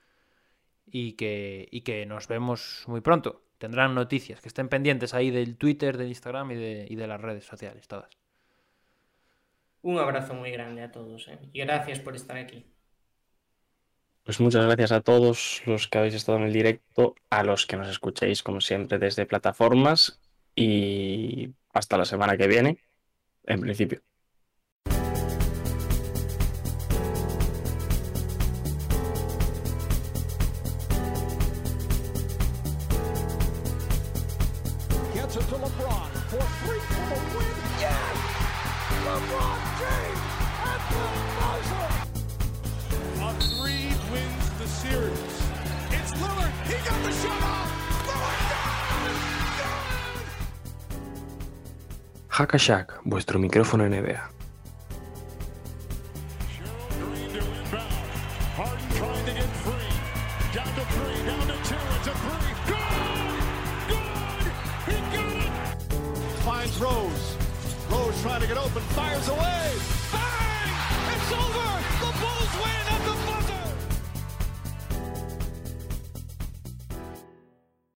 y que, y que nos vemos muy pronto. Tendrán noticias, que estén pendientes ahí del Twitter, del Instagram y de, y de las redes sociales, todas. Un abrazo muy grande a todos ¿eh? y gracias por estar aquí. Pues muchas gracias a todos los que habéis estado en el directo, a los que nos escuchéis como siempre desde plataformas y hasta la semana que viene, en principio. Hackashack, vuestro micrófono NBA.